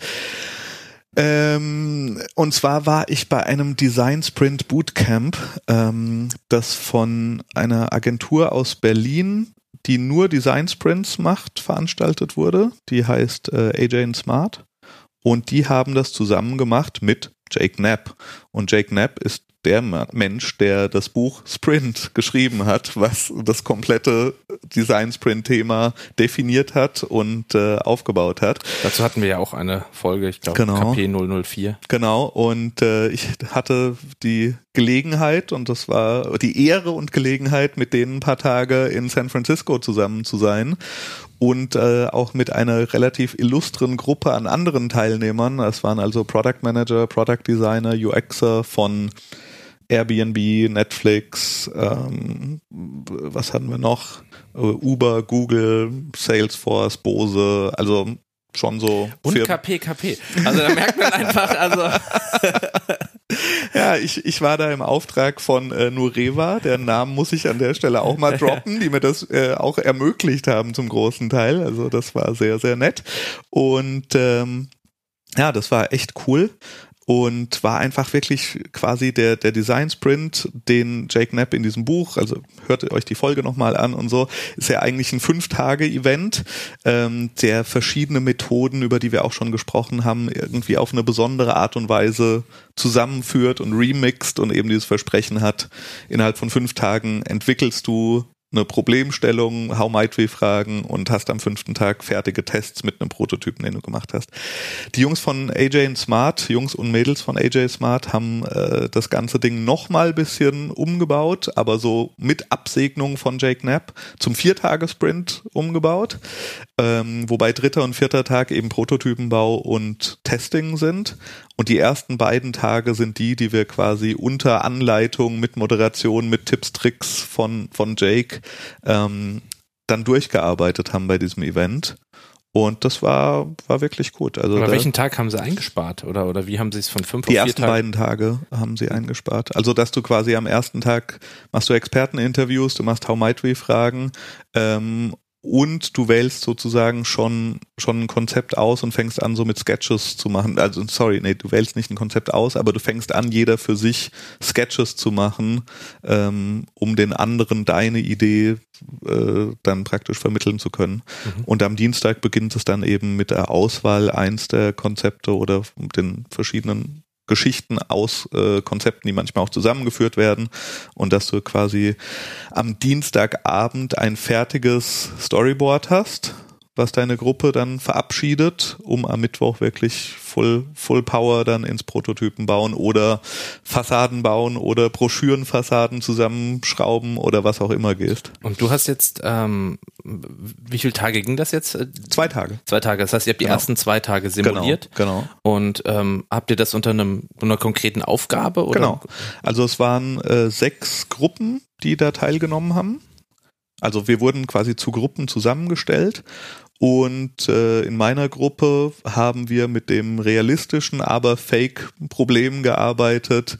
Ähm, und zwar war ich bei einem Design Sprint Bootcamp, ähm, das von einer Agentur aus Berlin, die nur Design Sprints macht, veranstaltet wurde. Die heißt äh, AJ Smart. Und die haben das zusammen gemacht mit Jake Knapp. Und Jake Knapp ist der Mensch, der das Buch Sprint geschrieben hat, was das komplette Design-Sprint-Thema definiert hat und äh, aufgebaut hat. Dazu hatten wir ja auch eine Folge, ich glaube genau. KP 004. Genau, und äh, ich hatte die Gelegenheit und das war die Ehre und Gelegenheit, mit denen ein paar Tage in San Francisco zusammen zu sein und äh, auch mit einer relativ illustren Gruppe an anderen Teilnehmern. Es waren also Product Manager, Product Designer, UXer von Airbnb, Netflix, ähm, was hatten wir noch? Uber, Google, Salesforce, Bose, also schon so. Und KP, KP. Also da merkt man einfach, also. ja, ich, ich war da im Auftrag von äh, Nureva, deren Namen muss ich an der Stelle auch mal droppen, die mir das äh, auch ermöglicht haben zum großen Teil. Also das war sehr, sehr nett. Und ähm, ja, das war echt cool und war einfach wirklich quasi der, der Design Sprint, den Jake Knapp in diesem Buch, also hört euch die Folge nochmal an und so, ist ja eigentlich ein Fünf-Tage-Event, ähm, der verschiedene Methoden, über die wir auch schon gesprochen haben, irgendwie auf eine besondere Art und Weise zusammenführt und remixt und eben dieses Versprechen hat, innerhalb von fünf Tagen entwickelst du eine Problemstellung, How might we fragen und hast am fünften Tag fertige Tests mit einem Prototypen, den du gemacht hast. Die Jungs von AJ Smart, Jungs und Mädels von AJ Smart haben äh, das ganze Ding nochmal bisschen umgebaut, aber so mit Absegnung von Jake Knapp zum Viertagesprint umgebaut, ähm, wobei dritter und vierter Tag eben Prototypenbau und Testing sind und die ersten beiden Tage sind die, die wir quasi unter Anleitung mit Moderation, mit Tipps, Tricks von, von Jake ähm, dann durchgearbeitet haben bei diesem Event. Und das war, war wirklich gut. Also Aber welchen Tag haben sie eingespart? Oder, oder wie haben sie es von fünf Die ersten Tagen? beiden Tage haben sie eingespart. Also, dass du quasi am ersten Tag machst du Experteninterviews, du machst How Might We Fragen ähm, und du wählst sozusagen schon schon ein Konzept aus und fängst an so mit Sketches zu machen. Also sorry, nee, du wählst nicht ein Konzept aus, aber du fängst an, jeder für sich Sketches zu machen, ähm, um den anderen deine Idee äh, dann praktisch vermitteln zu können. Mhm. Und am Dienstag beginnt es dann eben mit der Auswahl eins der Konzepte oder den verschiedenen Geschichten aus äh, Konzepten, die manchmal auch zusammengeführt werden und dass du quasi am Dienstagabend ein fertiges Storyboard hast was deine Gruppe dann verabschiedet, um am Mittwoch wirklich Full, Full Power dann ins Prototypen bauen oder Fassaden bauen oder Broschürenfassaden zusammenschrauben oder was auch immer gehst. Und du hast jetzt, ähm, wie viele Tage ging das jetzt? Zwei Tage. Zwei Tage. Das heißt, ihr habt die genau. ersten zwei Tage simuliert. Genau. genau. Und ähm, habt ihr das unter einem, einer konkreten Aufgabe? Oder? Genau. Also es waren äh, sechs Gruppen, die da teilgenommen haben. Also wir wurden quasi zu Gruppen zusammengestellt und äh, in meiner Gruppe haben wir mit dem realistischen, aber Fake-Problem gearbeitet,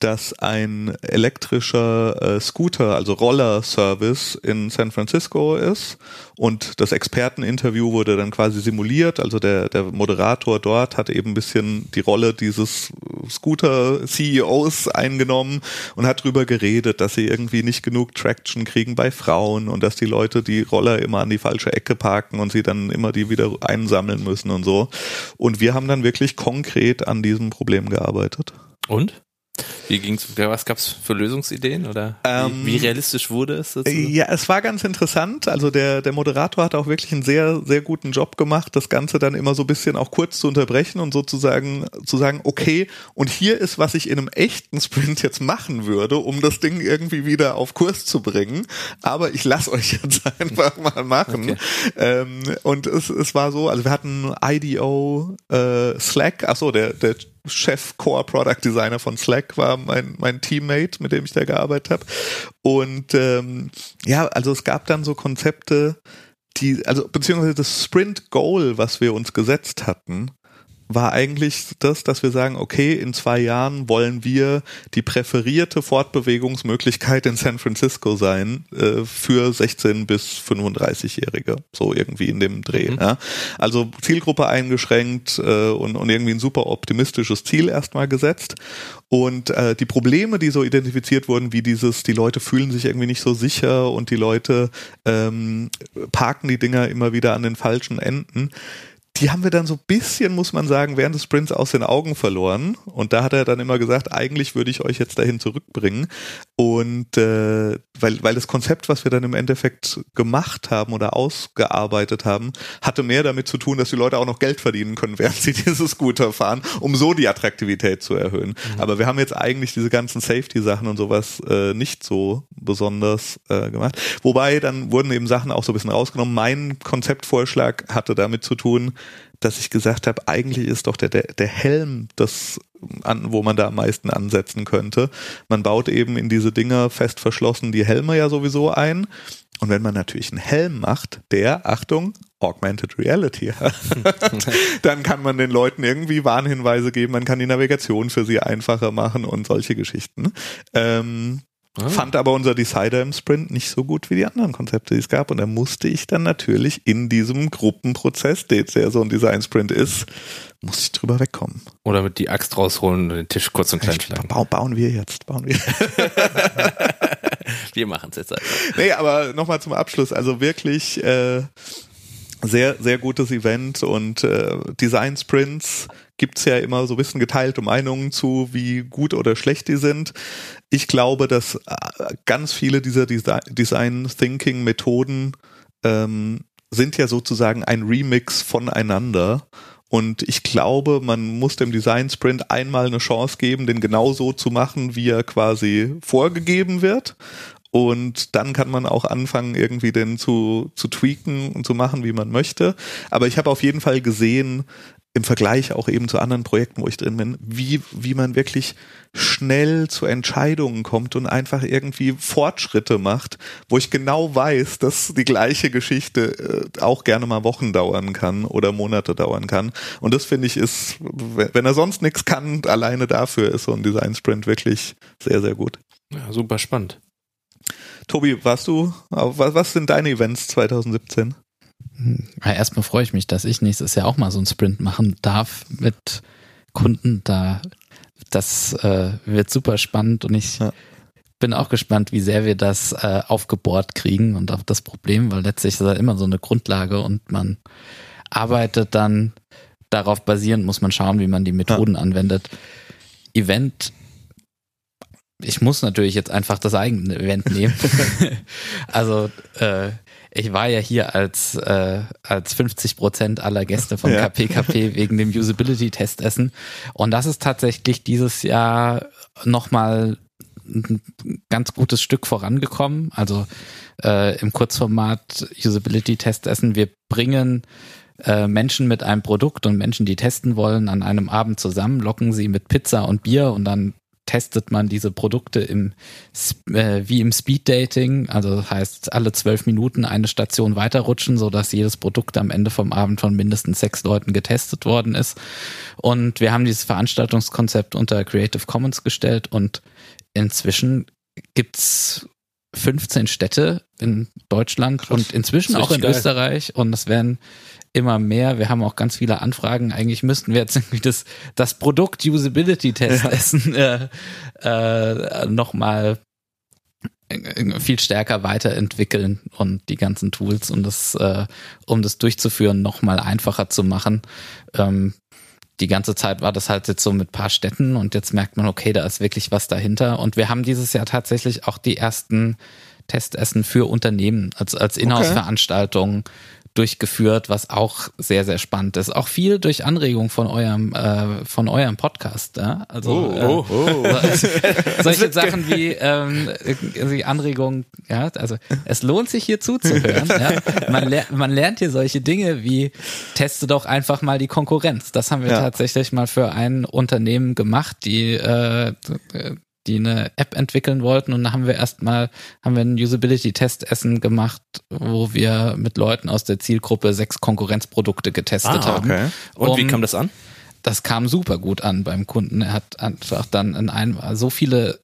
dass ein elektrischer äh, Scooter, also Roller-Service in San Francisco ist. Und das Experteninterview wurde dann quasi simuliert. Also der, der Moderator dort hat eben ein bisschen die Rolle dieses Scooter-CEOs eingenommen und hat drüber geredet, dass sie irgendwie nicht genug Traction kriegen bei Frauen und dass die Leute die Roller immer an die falsche Ecke parken und sie dann immer die wieder einsammeln müssen und so. Und wir haben dann wirklich konkret an diesem Problem gearbeitet. Und? Wie ging's, was gab's für Lösungsideen oder ähm, wie, wie, realistisch wurde es? Sozusagen? Ja, es war ganz interessant. Also der, der Moderator hat auch wirklich einen sehr, sehr guten Job gemacht, das Ganze dann immer so ein bisschen auch kurz zu unterbrechen und sozusagen zu sagen, okay, und hier ist, was ich in einem echten Sprint jetzt machen würde, um das Ding irgendwie wieder auf Kurs zu bringen. Aber ich lasse euch jetzt einfach mal machen. Okay. Ähm, und es, es war so, also wir hatten IDO, äh, Slack, ach so, der, der Chef Core Product Designer von Slack war mein, mein Teammate, mit dem ich da gearbeitet habe. Und ähm, ja, also es gab dann so Konzepte, die, also beziehungsweise das Sprint Goal, was wir uns gesetzt hatten, war eigentlich das, dass wir sagen, okay, in zwei Jahren wollen wir die präferierte Fortbewegungsmöglichkeit in San Francisco sein äh, für 16 bis 35-Jährige, so irgendwie in dem Dreh. Mhm. Ja. Also Zielgruppe eingeschränkt äh, und, und irgendwie ein super optimistisches Ziel erstmal gesetzt. Und äh, die Probleme, die so identifiziert wurden, wie dieses, die Leute fühlen sich irgendwie nicht so sicher und die Leute ähm, parken die Dinger immer wieder an den falschen Enden, die haben wir dann so ein bisschen, muss man sagen, während des Sprints aus den Augen verloren. Und da hat er dann immer gesagt, eigentlich würde ich euch jetzt dahin zurückbringen. Und äh, weil, weil das Konzept, was wir dann im Endeffekt gemacht haben oder ausgearbeitet haben, hatte mehr damit zu tun, dass die Leute auch noch Geld verdienen können, während sie dieses Scooter fahren, um so die Attraktivität zu erhöhen. Mhm. Aber wir haben jetzt eigentlich diese ganzen Safety-Sachen und sowas äh, nicht so besonders äh, gemacht. Wobei dann wurden eben Sachen auch so ein bisschen rausgenommen. Mein Konzeptvorschlag hatte damit zu tun, dass ich gesagt habe, eigentlich ist doch der, der, der Helm das, an, wo man da am meisten ansetzen könnte. Man baut eben in diese Dinger fest verschlossen die Helme ja sowieso ein. Und wenn man natürlich einen Helm macht, der, Achtung, Augmented Reality. dann kann man den Leuten irgendwie Warnhinweise geben, man kann die Navigation für sie einfacher machen und solche Geschichten. Ähm, Ah. Fand aber unser Decider im Sprint nicht so gut wie die anderen Konzepte, die es gab. Und da musste ich dann natürlich in diesem Gruppenprozess, der jetzt ja so ein Design-Sprint ist, muss ich drüber wegkommen. Oder mit die Axt rausholen und den Tisch kurz und klein schlagen. Ba bauen wir jetzt, bauen wir. wir machen es jetzt einfach. Nee, aber nochmal zum Abschluss. Also wirklich äh, sehr, sehr gutes Event und äh, Design Sprints gibt's ja immer so ein bisschen geteilte Meinungen zu, wie gut oder schlecht die sind. Ich glaube, dass äh, ganz viele dieser Design Thinking Methoden ähm, sind ja sozusagen ein Remix voneinander. Und ich glaube, man muss dem Design Sprint einmal eine Chance geben, den genauso zu machen, wie er quasi vorgegeben wird. Und dann kann man auch anfangen, irgendwie den zu, zu tweaken und zu machen, wie man möchte. Aber ich habe auf jeden Fall gesehen, im Vergleich auch eben zu anderen Projekten, wo ich drin bin, wie, wie man wirklich schnell zu Entscheidungen kommt und einfach irgendwie Fortschritte macht, wo ich genau weiß, dass die gleiche Geschichte äh, auch gerne mal Wochen dauern kann oder Monate dauern kann. Und das finde ich ist, wenn er sonst nichts kann, alleine dafür ist so ein Design Sprint wirklich sehr, sehr gut. Ja, super spannend. Tobi, warst du, was sind deine Events 2017? Ja, erstmal freue ich mich, dass ich nächstes Jahr auch mal so einen Sprint machen darf mit Kunden. Da, das äh, wird super spannend und ich ja. bin auch gespannt, wie sehr wir das äh, aufgebohrt kriegen und auch das Problem, weil letztlich ist das immer so eine Grundlage und man arbeitet dann darauf basierend, muss man schauen, wie man die Methoden ja. anwendet. Event ich muss natürlich jetzt einfach das eigene Event nehmen. also äh, ich war ja hier als, äh, als 50 Prozent aller Gäste von ja. KPKP wegen dem Usability-Testessen. Und das ist tatsächlich dieses Jahr nochmal ein ganz gutes Stück vorangekommen. Also äh, im Kurzformat Usability-Testessen. Wir bringen äh, Menschen mit einem Produkt und Menschen, die testen wollen, an einem Abend zusammen, locken sie mit Pizza und Bier und dann testet man diese Produkte im, äh, wie im Speed Dating, also das heißt alle zwölf Minuten eine Station weiterrutschen, so dass jedes Produkt am Ende vom Abend von mindestens sechs Leuten getestet worden ist. Und wir haben dieses Veranstaltungskonzept unter Creative Commons gestellt und inzwischen gibt's 15 Städte in Deutschland Krass. und inzwischen auch in geil. Österreich und es werden immer mehr. Wir haben auch ganz viele Anfragen. Eigentlich müssten wir jetzt irgendwie das, das Produkt Usability Test ja. essen äh, äh, nochmal viel stärker weiterentwickeln und die ganzen Tools, um das, äh, um das durchzuführen, nochmal einfacher zu machen. Ähm, die ganze Zeit war das halt jetzt so mit paar Städten und jetzt merkt man, okay, da ist wirklich was dahinter. Und wir haben dieses Jahr tatsächlich auch die ersten Testessen für Unternehmen als, als Inhouse-Veranstaltungen okay durchgeführt, was auch sehr, sehr spannend ist. Auch viel durch Anregung von eurem, äh, von eurem Podcast. Ja? Also oh, äh, oh, oh. Äh, solche Sachen wie ähm, die Anregung, ja, also es lohnt sich hier zuzuhören. ja? man, ler man lernt hier solche Dinge wie teste doch einfach mal die Konkurrenz. Das haben wir ja. tatsächlich mal für ein Unternehmen gemacht, die äh, die eine App entwickeln wollten und da haben wir erstmal, haben wir ein Usability-Testessen gemacht, wo wir mit Leuten aus der Zielgruppe sechs Konkurrenzprodukte getestet ah, okay. haben. Und um, wie kam das an? Das kam super gut an beim Kunden. Er hat einfach dann in einem so viele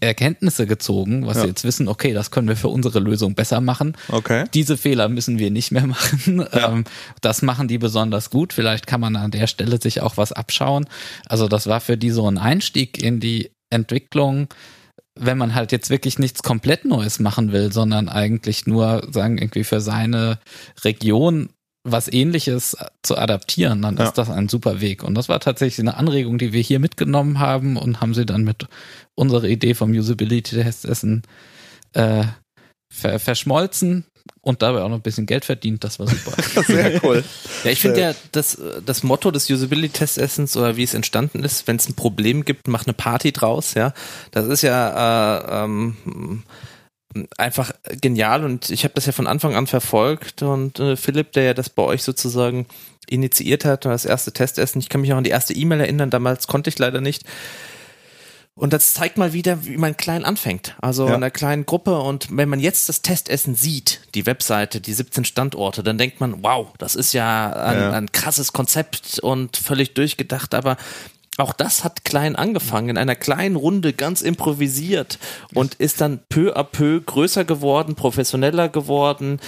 Erkenntnisse gezogen, was ja. wir jetzt wissen, okay, das können wir für unsere Lösung besser machen. Okay. Diese Fehler müssen wir nicht mehr machen. Ja. Ähm, das machen die besonders gut. Vielleicht kann man an der Stelle sich auch was abschauen. Also das war für die so ein Einstieg in die Entwicklung, wenn man halt jetzt wirklich nichts komplett Neues machen will, sondern eigentlich nur sagen, irgendwie für seine Region was ähnliches zu adaptieren, dann ja. ist das ein super Weg. Und das war tatsächlich eine Anregung, die wir hier mitgenommen haben und haben sie dann mit unserer Idee vom Usability-Testessen äh, ver verschmolzen und dabei auch noch ein bisschen Geld verdient. Das war super. Sehr cool. Ja, ich finde ja, das, das Motto des Usability-Test-Essens oder wie es entstanden ist, wenn es ein Problem gibt, mach eine Party draus, ja. Das ist ja äh, ähm, einfach genial und ich habe das ja von Anfang an verfolgt und äh, Philipp, der ja das bei euch sozusagen initiiert hat, das erste Testessen, ich kann mich auch an die erste E-Mail erinnern, damals konnte ich leider nicht, Und das zeigt mal wieder, wie man klein anfängt. Also ja. in einer kleinen Gruppe. Und wenn man jetzt das Testessen sieht, die Webseite, die 17 Standorte, dann denkt man, wow, das ist ja ein, ja. ein krasses Konzept und völlig durchgedacht. Aber auch das hat klein angefangen, in einer kleinen Runde ganz improvisiert und ist dann peu à peu größer geworden, professioneller geworden,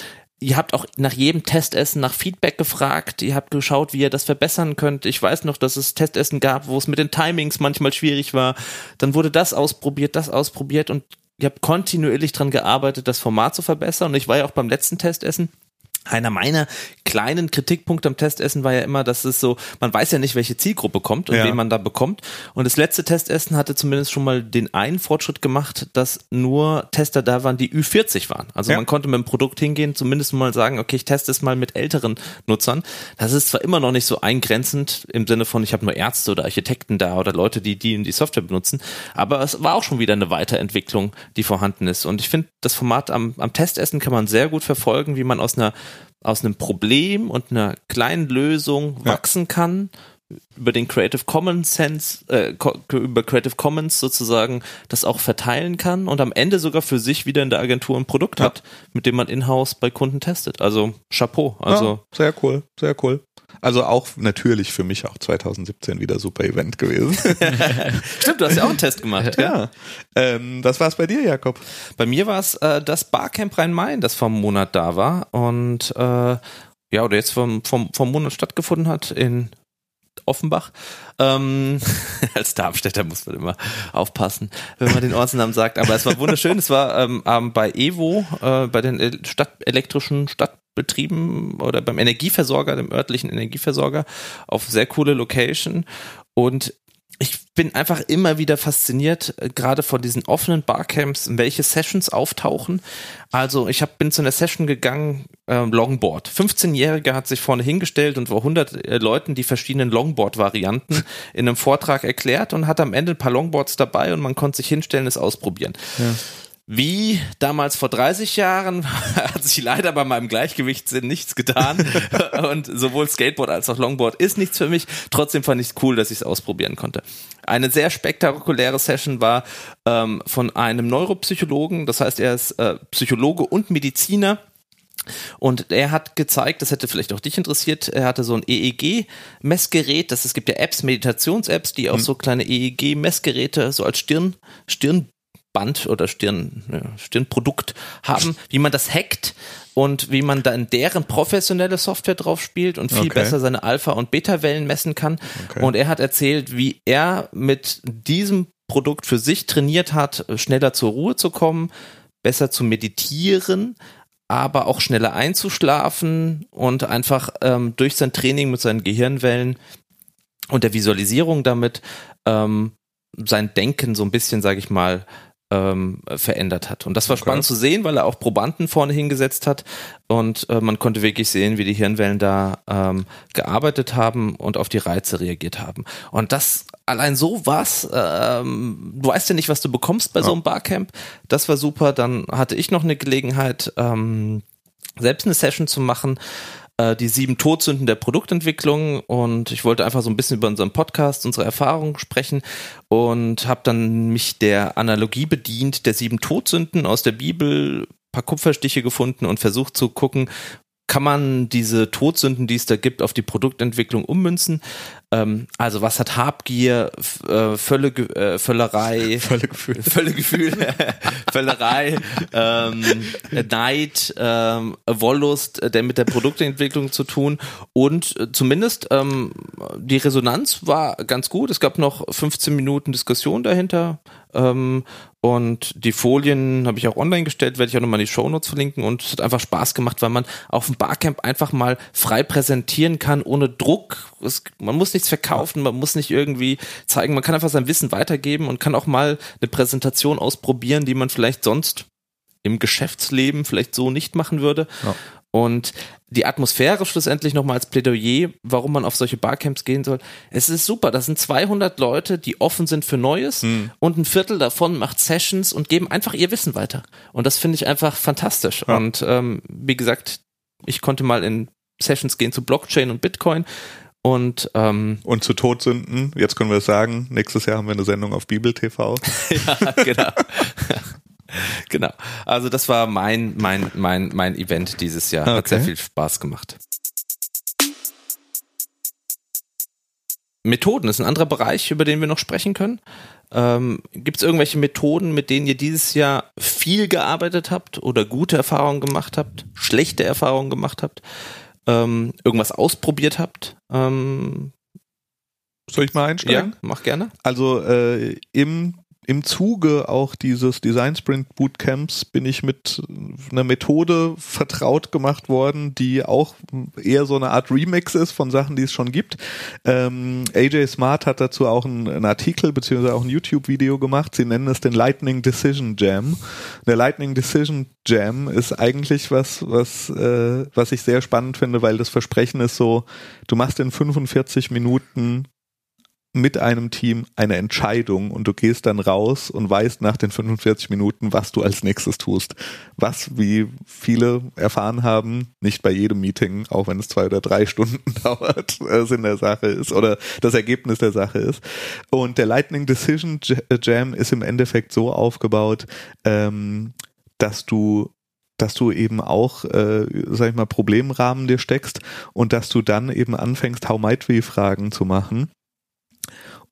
Ihr habt auch nach jedem Testessen nach Feedback gefragt. Ihr habt geschaut, wie ihr das verbessern könnt. Ich weiß noch, dass es Testessen gab, wo es mit den Timings manchmal schwierig war. Dann wurde das ausprobiert, das ausprobiert und ihr habt kontinuierlich dran gearbeitet, das Format zu verbessern. Und ich war ja auch beim letzten Testessen einer meiner kleinen Kritikpunkte am Testessen war ja immer, dass es so, man weiß ja nicht, welche Zielgruppe kommt und ja. wen man da bekommt. Und das letzte Testessen hatte zumindest schon mal den einen Fortschritt gemacht, dass nur Tester da waren, die Ü40 waren. Also ja. man konnte mit dem Produkt hingehen, zumindest mal sagen, okay, ich teste es mal mit älteren Nutzern. Das ist zwar immer noch nicht so eingrenzend im Sinne von, ich habe nur Ärzte oder Architekten da oder Leute, die die die Software benutzen, aber es war auch schon wieder eine Weiterentwicklung, die vorhanden ist. Und ich finde, das Format am, am Testessen kann man sehr gut verfolgen, wie man aus einer aus einem Problem und einer kleinen Lösung ja. wachsen kann über den Creative Commons Sense, äh, über Creative Commons sozusagen das auch verteilen kann und am Ende sogar für sich wieder in der Agentur ein Produkt ja. hat, mit dem man in-house bei Kunden testet. Also Chapeau. Also ja, sehr cool, sehr cool. Also auch natürlich für mich auch 2017 wieder super Event gewesen. Stimmt, du hast ja auch einen Test gemacht. Ja. Ähm, was war es bei dir, Jakob? Bei mir war es äh, das Barcamp Rhein-Main, das vom Monat da war und äh, ja, oder jetzt vom, vom, vom Monat stattgefunden hat in Offenbach. Ähm, als Darmstädter muss man immer aufpassen, wenn man den Ortsnamen sagt. Aber es war wunderschön. es war ähm, bei Evo, äh, bei den Stadt, elektrischen Stadtbetrieben oder beim Energieversorger, dem örtlichen Energieversorger, auf sehr coole Location. Und ich bin einfach immer wieder fasziniert, äh, gerade von diesen offenen Barcamps, welche Sessions auftauchen. Also ich hab, bin zu einer Session gegangen, äh, Longboard. 15-Jähriger hat sich vorne hingestellt und vor 100 äh, Leuten die verschiedenen Longboard-Varianten in einem Vortrag erklärt und hat am Ende ein paar Longboards dabei und man konnte sich hinstellen, es ausprobieren. Ja. Wie damals vor 30 Jahren hat sich leider bei meinem Gleichgewichtssinn nichts getan. Und sowohl Skateboard als auch Longboard ist nichts für mich. Trotzdem fand ich es cool, dass ich es ausprobieren konnte. Eine sehr spektakuläre Session war ähm, von einem Neuropsychologen. Das heißt, er ist äh, Psychologe und Mediziner. Und er hat gezeigt, das hätte vielleicht auch dich interessiert, er hatte so ein EEG-Messgerät, das es gibt ja Apps, Meditations-Apps, die auch mhm. so kleine EEG-Messgeräte so als Stirn, Stirn Band oder Stirn, ja, Stirnprodukt haben, wie man das hackt und wie man dann deren professionelle Software drauf spielt und viel okay. besser seine Alpha- und Beta-Wellen messen kann. Okay. Und er hat erzählt, wie er mit diesem Produkt für sich trainiert hat, schneller zur Ruhe zu kommen, besser zu meditieren, aber auch schneller einzuschlafen und einfach ähm, durch sein Training mit seinen Gehirnwellen und der Visualisierung damit ähm, sein Denken so ein bisschen, sage ich mal, ähm, verändert hat. Und das war okay. spannend zu sehen, weil er auch Probanden vorne hingesetzt hat und äh, man konnte wirklich sehen, wie die Hirnwellen da ähm, gearbeitet haben und auf die Reize reagiert haben. Und das allein so was, ähm, du weißt ja nicht, was du bekommst bei ja. so einem Barcamp. Das war super. Dann hatte ich noch eine Gelegenheit, ähm, selbst eine Session zu machen äh, die sieben Todsünden der Produktentwicklung. Und ich wollte einfach so ein bisschen über unseren Podcast, unsere Erfahrungen sprechen und habe dann mich der Analogie bedient der sieben Todsünden aus der Bibel, paar Kupferstiche gefunden und versucht zu gucken, kann man diese Todsünden, die es da gibt, auf die Produktentwicklung ummünzen. Ähm, also was hat Habgier, äh, Völle, äh, Völlerei, Völlegefühl, Völlegefühl Völlerei, ähm, Neid, ähm, Wollust, äh, der mit der Produktentwicklung zu tun und äh, zumindest ähm, die Resonanz war ganz gut. Es gab noch 15 Minuten Diskussion dahinter ähm, und die Folien habe ich auch online gestellt, werde ich auch nochmal in die Shownotes verlinken. Und es hat einfach Spaß gemacht, weil man auf dem Barcamp einfach mal frei präsentieren kann, ohne Druck. Es, man muss nichts verkaufen, man muss nicht irgendwie zeigen, man kann einfach sein Wissen weitergeben und kann auch mal eine Präsentation ausprobieren, die man vielleicht sonst im Geschäftsleben vielleicht so nicht machen würde. Ja. Und die Atmosphäre schlussendlich nochmal als Plädoyer, warum man auf solche Barcamps gehen soll. Es ist super. Das sind 200 Leute, die offen sind für Neues hm. und ein Viertel davon macht Sessions und geben einfach ihr Wissen weiter. Und das finde ich einfach fantastisch. Ja. Und ähm, wie gesagt, ich konnte mal in Sessions gehen zu Blockchain und Bitcoin Und, ähm, und zu Todsünden, jetzt können wir es sagen, nächstes Jahr haben wir eine Sendung auf Bibel TV. ja, genau. genau. Also das war mein, mein, mein, mein Event dieses Jahr. Hat sehr viel Spaß gemacht. Methoden ist ein anderer Bereich, über den wir noch sprechen können. Ähm, Gibt es irgendwelche Methoden, mit denen ihr dieses Jahr viel gearbeitet habt oder gute Erfahrungen gemacht habt, schlechte Erfahrungen gemacht habt, ähm, irgendwas ausprobiert habt? Ähm, Soll ich mal einsteigen? Ja, mach gerne. Also äh, im im Zuge auch dieses Design Sprint Bootcamps bin ich mit einer Methode vertraut gemacht worden, die auch eher so eine Art Remix ist von Sachen, die es schon gibt. Ähm, AJ Smart hat dazu auch einen, einen Artikel beziehungsweise auch ein YouTube-Video gemacht. Sie nennen es den Lightning Decision Jam. Der Lightning Decision Jam ist eigentlich was, was, äh, was ich sehr spannend finde, weil das Versprechen ist so, du machst in 45 Minuten mit einem Team eine Entscheidung und du gehst dann raus und weißt nach den 45 Minuten, was du als nächstes tust. Was, wie viele erfahren haben, nicht bei jedem Meeting, auch wenn es zwei oder drei Stunden dauert, äh, Sinn der Sache ist oder das Ergebnis der Sache ist. Und der Lightning Decision Jam ist im Endeffekt so aufgebaut, ähm, dass du dass du eben auch, äh, sag ich mal, Problemrahmen dir steckst und dass du dann eben anfängst, How might we Fragen zu machen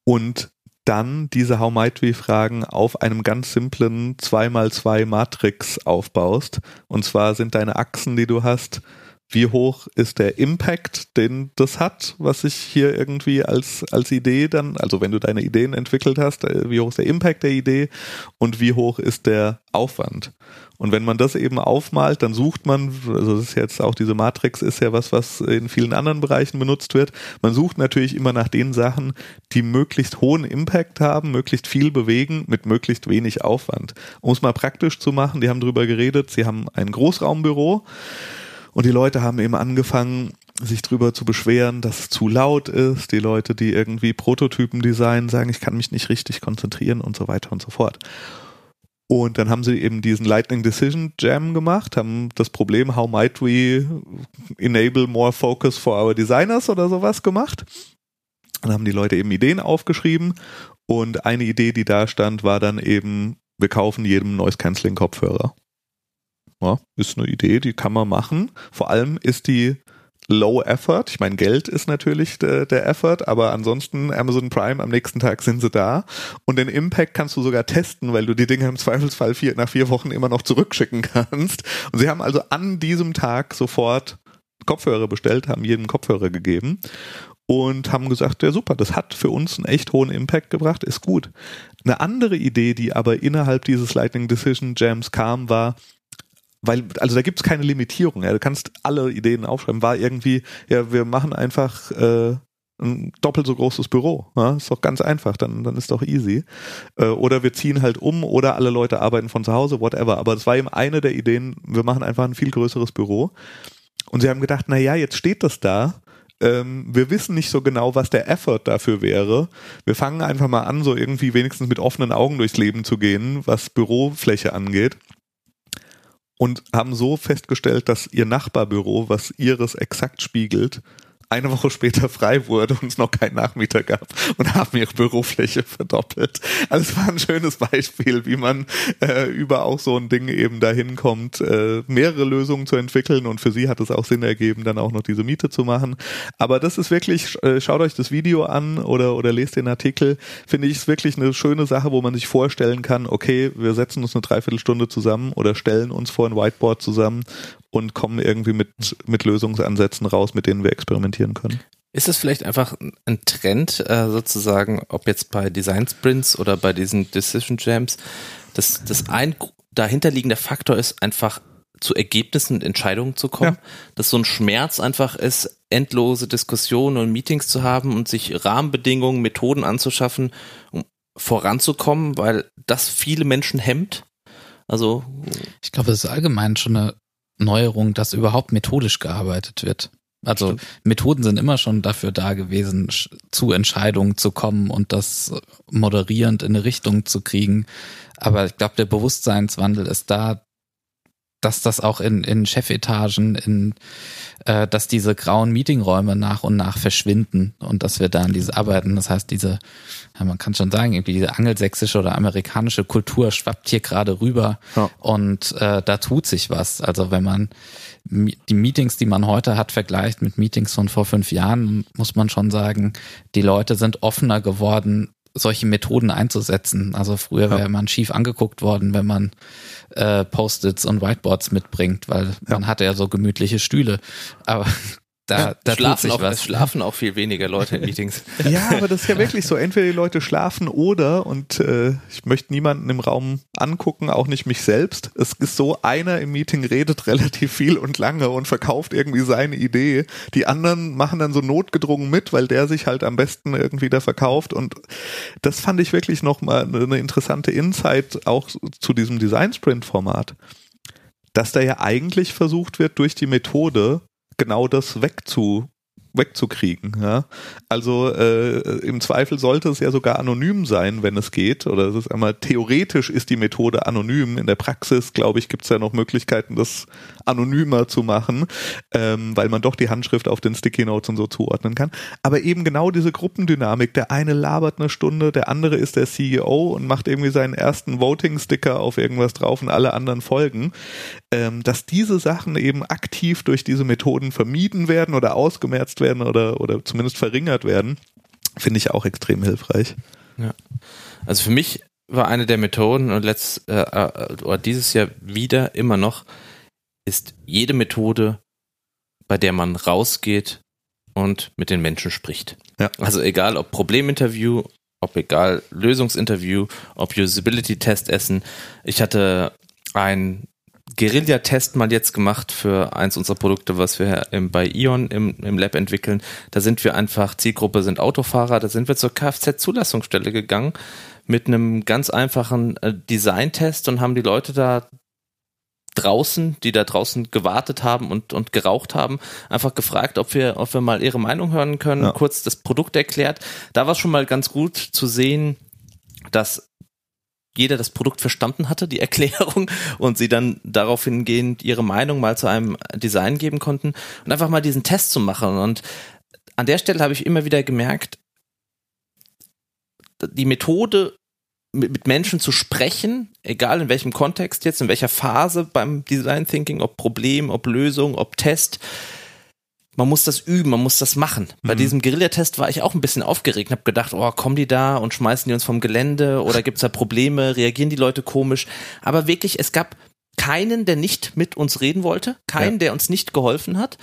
und dann diese How Might We Fragen auf einem ganz simplen 2x2 Matrix aufbaust. Und zwar sind deine Achsen, die du hast, wie hoch ist der Impact, den das hat, was ich hier irgendwie als, als Idee dann, also wenn du deine Ideen entwickelt hast, äh, wie hoch ist der Impact der Idee und wie hoch ist der Aufwand. Und wenn man das eben aufmalt, dann sucht man, also das ist jetzt auch diese Matrix ist ja was, was in vielen anderen Bereichen benutzt wird. Man sucht natürlich immer nach den Sachen, die möglichst hohen Impact haben, möglichst viel bewegen mit möglichst wenig Aufwand. Um es mal praktisch zu machen, die haben drüber geredet, sie haben ein Großraumbüro und die Leute haben eben angefangen, sich drüber zu beschweren, dass es zu laut ist. Die Leute, die irgendwie Prototypen designen, sagen, ich kann mich nicht richtig konzentrieren und so weiter und so fort. Und dann haben sie eben diesen Lightning Decision Jam gemacht, haben das Problem, how might we enable more focus for our designers oder sowas gemacht. Dann haben die Leute eben Ideen aufgeschrieben und eine Idee, die da stand, war dann eben, wir kaufen jedem Noise Cancelling Kopfhörer. Ja, ist eine Idee, die kann man machen. Vor allem ist die Low Effort. Ich meine, Geld ist natürlich der, der Effort, aber ansonsten Amazon Prime am nächsten Tag sind sie da. Und den Impact kannst du sogar testen, weil du die Dinge im Zweifelsfall vier, nach vier Wochen immer noch zurückschicken kannst. Und sie haben also an diesem Tag sofort Kopfhörer bestellt, haben jedem Kopfhörer gegeben und haben gesagt, ja super, das hat für uns einen echt hohen Impact gebracht, ist gut. Eine andere Idee, die aber innerhalb dieses Lightning Decision Jams kam, war, weil, also da gibt's keine Limitierung, ja, du kannst alle Ideen aufschreiben, war irgendwie, ja, wir machen einfach äh, ein doppelt so großes Büro. Ja, ist doch ganz einfach, dann, dann ist doch easy. Äh, oder wir ziehen halt um oder alle Leute arbeiten von zu Hause, whatever. Aber das war eben eine der Ideen, wir machen einfach ein viel größeres Büro. Und sie haben gedacht, na ja, jetzt steht das da. Ähm, wir wissen nicht so genau, was der Effort dafür wäre. Wir fangen einfach mal an, so irgendwie wenigstens mit offenen Augen durchs Leben zu gehen, was Bürofläche angeht und haben so festgestellt, dass ihr Nachbarbüro, was ihres exakt spiegelt, eine Woche später frei wurde und es noch keinen Nachmieter gab und haben ihre Bürofläche verdoppelt. Also es war ein schönes Beispiel, wie man äh, über auch so ein Ding eben dahin kommt, äh, mehrere Lösungen zu entwickeln und für sie hat es auch Sinn ergeben, dann auch noch diese Miete zu machen. Aber das ist wirklich, äh, schaut euch das Video an oder, oder lest den Artikel, finde ich es wirklich eine schöne Sache, wo man sich vorstellen kann, okay, wir setzen uns eine Dreiviertelstunde zusammen oder stellen uns vor ein Whiteboard zusammen und kommen irgendwie mit, mit Lösungsansätzen raus, mit denen wir experimentieren können. Ist es vielleicht einfach ein Trend, äh, sozusagen, ob jetzt bei Design Sprints oder bei diesen Decision Jams, dass das ein dahinterliegender Faktor ist, einfach zu Ergebnissen und Entscheidungen zu kommen, ja. dass so ein Schmerz einfach ist, endlose Diskussionen und Meetings zu haben und sich Rahmenbedingungen, Methoden anzuschaffen, um voranzukommen, weil das viele Menschen hemmt. Also ich glaube, es ist allgemein schon eine Neuerung, dass überhaupt methodisch gearbeitet wird. Also Stimmt. Methoden sind immer schon dafür da gewesen, zu Entscheidungen zu kommen und das moderierend in eine Richtung zu kriegen. Aber ich glaube, der Bewusstseinswandel ist da dass das auch in, in Chefetagen, in äh, dass diese grauen Meetingräume nach und nach verschwinden und dass wir da an diese arbeiten. Das heißt, diese, ja, man kann schon sagen, irgendwie diese angelsächsische oder amerikanische Kultur schwappt hier gerade rüber ja. und äh, da tut sich was. Also wenn man die Meetings, die man heute hat, vergleicht mit Meetings von vor fünf Jahren, muss man schon sagen, die Leute sind offener geworden, solche Methoden einzusetzen. Also früher wäre man schief angeguckt worden, wenn man äh, Post-its und Whiteboards mitbringt, weil ja. man hatte ja so gemütliche Stühle. Aber da, ja, da schlafen, auch, was. schlafen auch viel weniger Leute in Meetings. ja, aber das ist ja wirklich so. Entweder die Leute schlafen oder, und äh, ich möchte niemanden im Raum angucken, auch nicht mich selbst. Es ist so, einer im Meeting redet relativ viel und lange und verkauft irgendwie seine Idee. Die anderen machen dann so notgedrungen mit, weil der sich halt am besten irgendwie da verkauft. Und das fand ich wirklich nochmal eine interessante Insight auch zu diesem Design Sprint Format. Dass da ja eigentlich versucht wird, durch die Methode genau das wegzu wegzukriegen. Ja? Also äh, im Zweifel sollte es ja sogar anonym sein, wenn es geht. Oder es ist einmal theoretisch ist die Methode anonym. In der Praxis, glaube ich, gibt es ja noch Möglichkeiten, das anonymer zu machen, ähm, weil man doch die Handschrift auf den Sticky Notes und so zuordnen kann. Aber eben genau diese Gruppendynamik. Der eine labert eine Stunde, der andere ist der CEO und macht irgendwie seinen ersten Voting-Sticker auf irgendwas drauf und alle anderen folgen. Ähm, dass diese Sachen eben aktiv durch diese Methoden vermieden werden oder ausgemerzt werden werden oder, oder zumindest verringert werden, finde ich auch extrem hilfreich. Ja. Also für mich war eine der Methoden und letzt, äh, äh, oder dieses Jahr wieder immer noch, ist jede Methode, bei der man rausgeht und mit den Menschen spricht. Ja. Also egal ob Probleminterview, ob egal Lösungsinterview, ob Usability-Test essen. Ich hatte ein Guerilla-Test mal jetzt gemacht für eins unserer Produkte, was wir bei Ion im, im Lab entwickeln. Da sind wir einfach, Zielgruppe sind Autofahrer, da sind wir zur Kfz-Zulassungsstelle gegangen mit einem ganz einfachen äh, Design-Test und haben die Leute da draußen, die da draußen gewartet haben und, und geraucht haben, einfach gefragt, ob wir, ob wir mal ihre Meinung hören können, ja. kurz das Produkt erklärt. Da war es schon mal ganz gut zu sehen, dass jeder das Produkt verstanden hatte, die Erklärung, und sie dann darauf hingehend ihre Meinung mal zu einem Design geben konnten und einfach mal diesen Test zu machen. Und an der Stelle habe ich immer wieder gemerkt, die Methode, mit Menschen zu sprechen, egal in welchem Kontext jetzt, in welcher Phase beim Design Thinking, ob Problem, ob Lösung, ob Test, man muss das üben, man muss das machen. Bei mhm. diesem Guerillatest war ich auch ein bisschen aufgeregt und habe gedacht, oh, kommen die da und schmeißen die uns vom Gelände oder gibt's da Probleme, reagieren die Leute komisch? Aber wirklich, es gab keinen, der nicht mit uns reden wollte, keinen, ja. der uns nicht geholfen hat.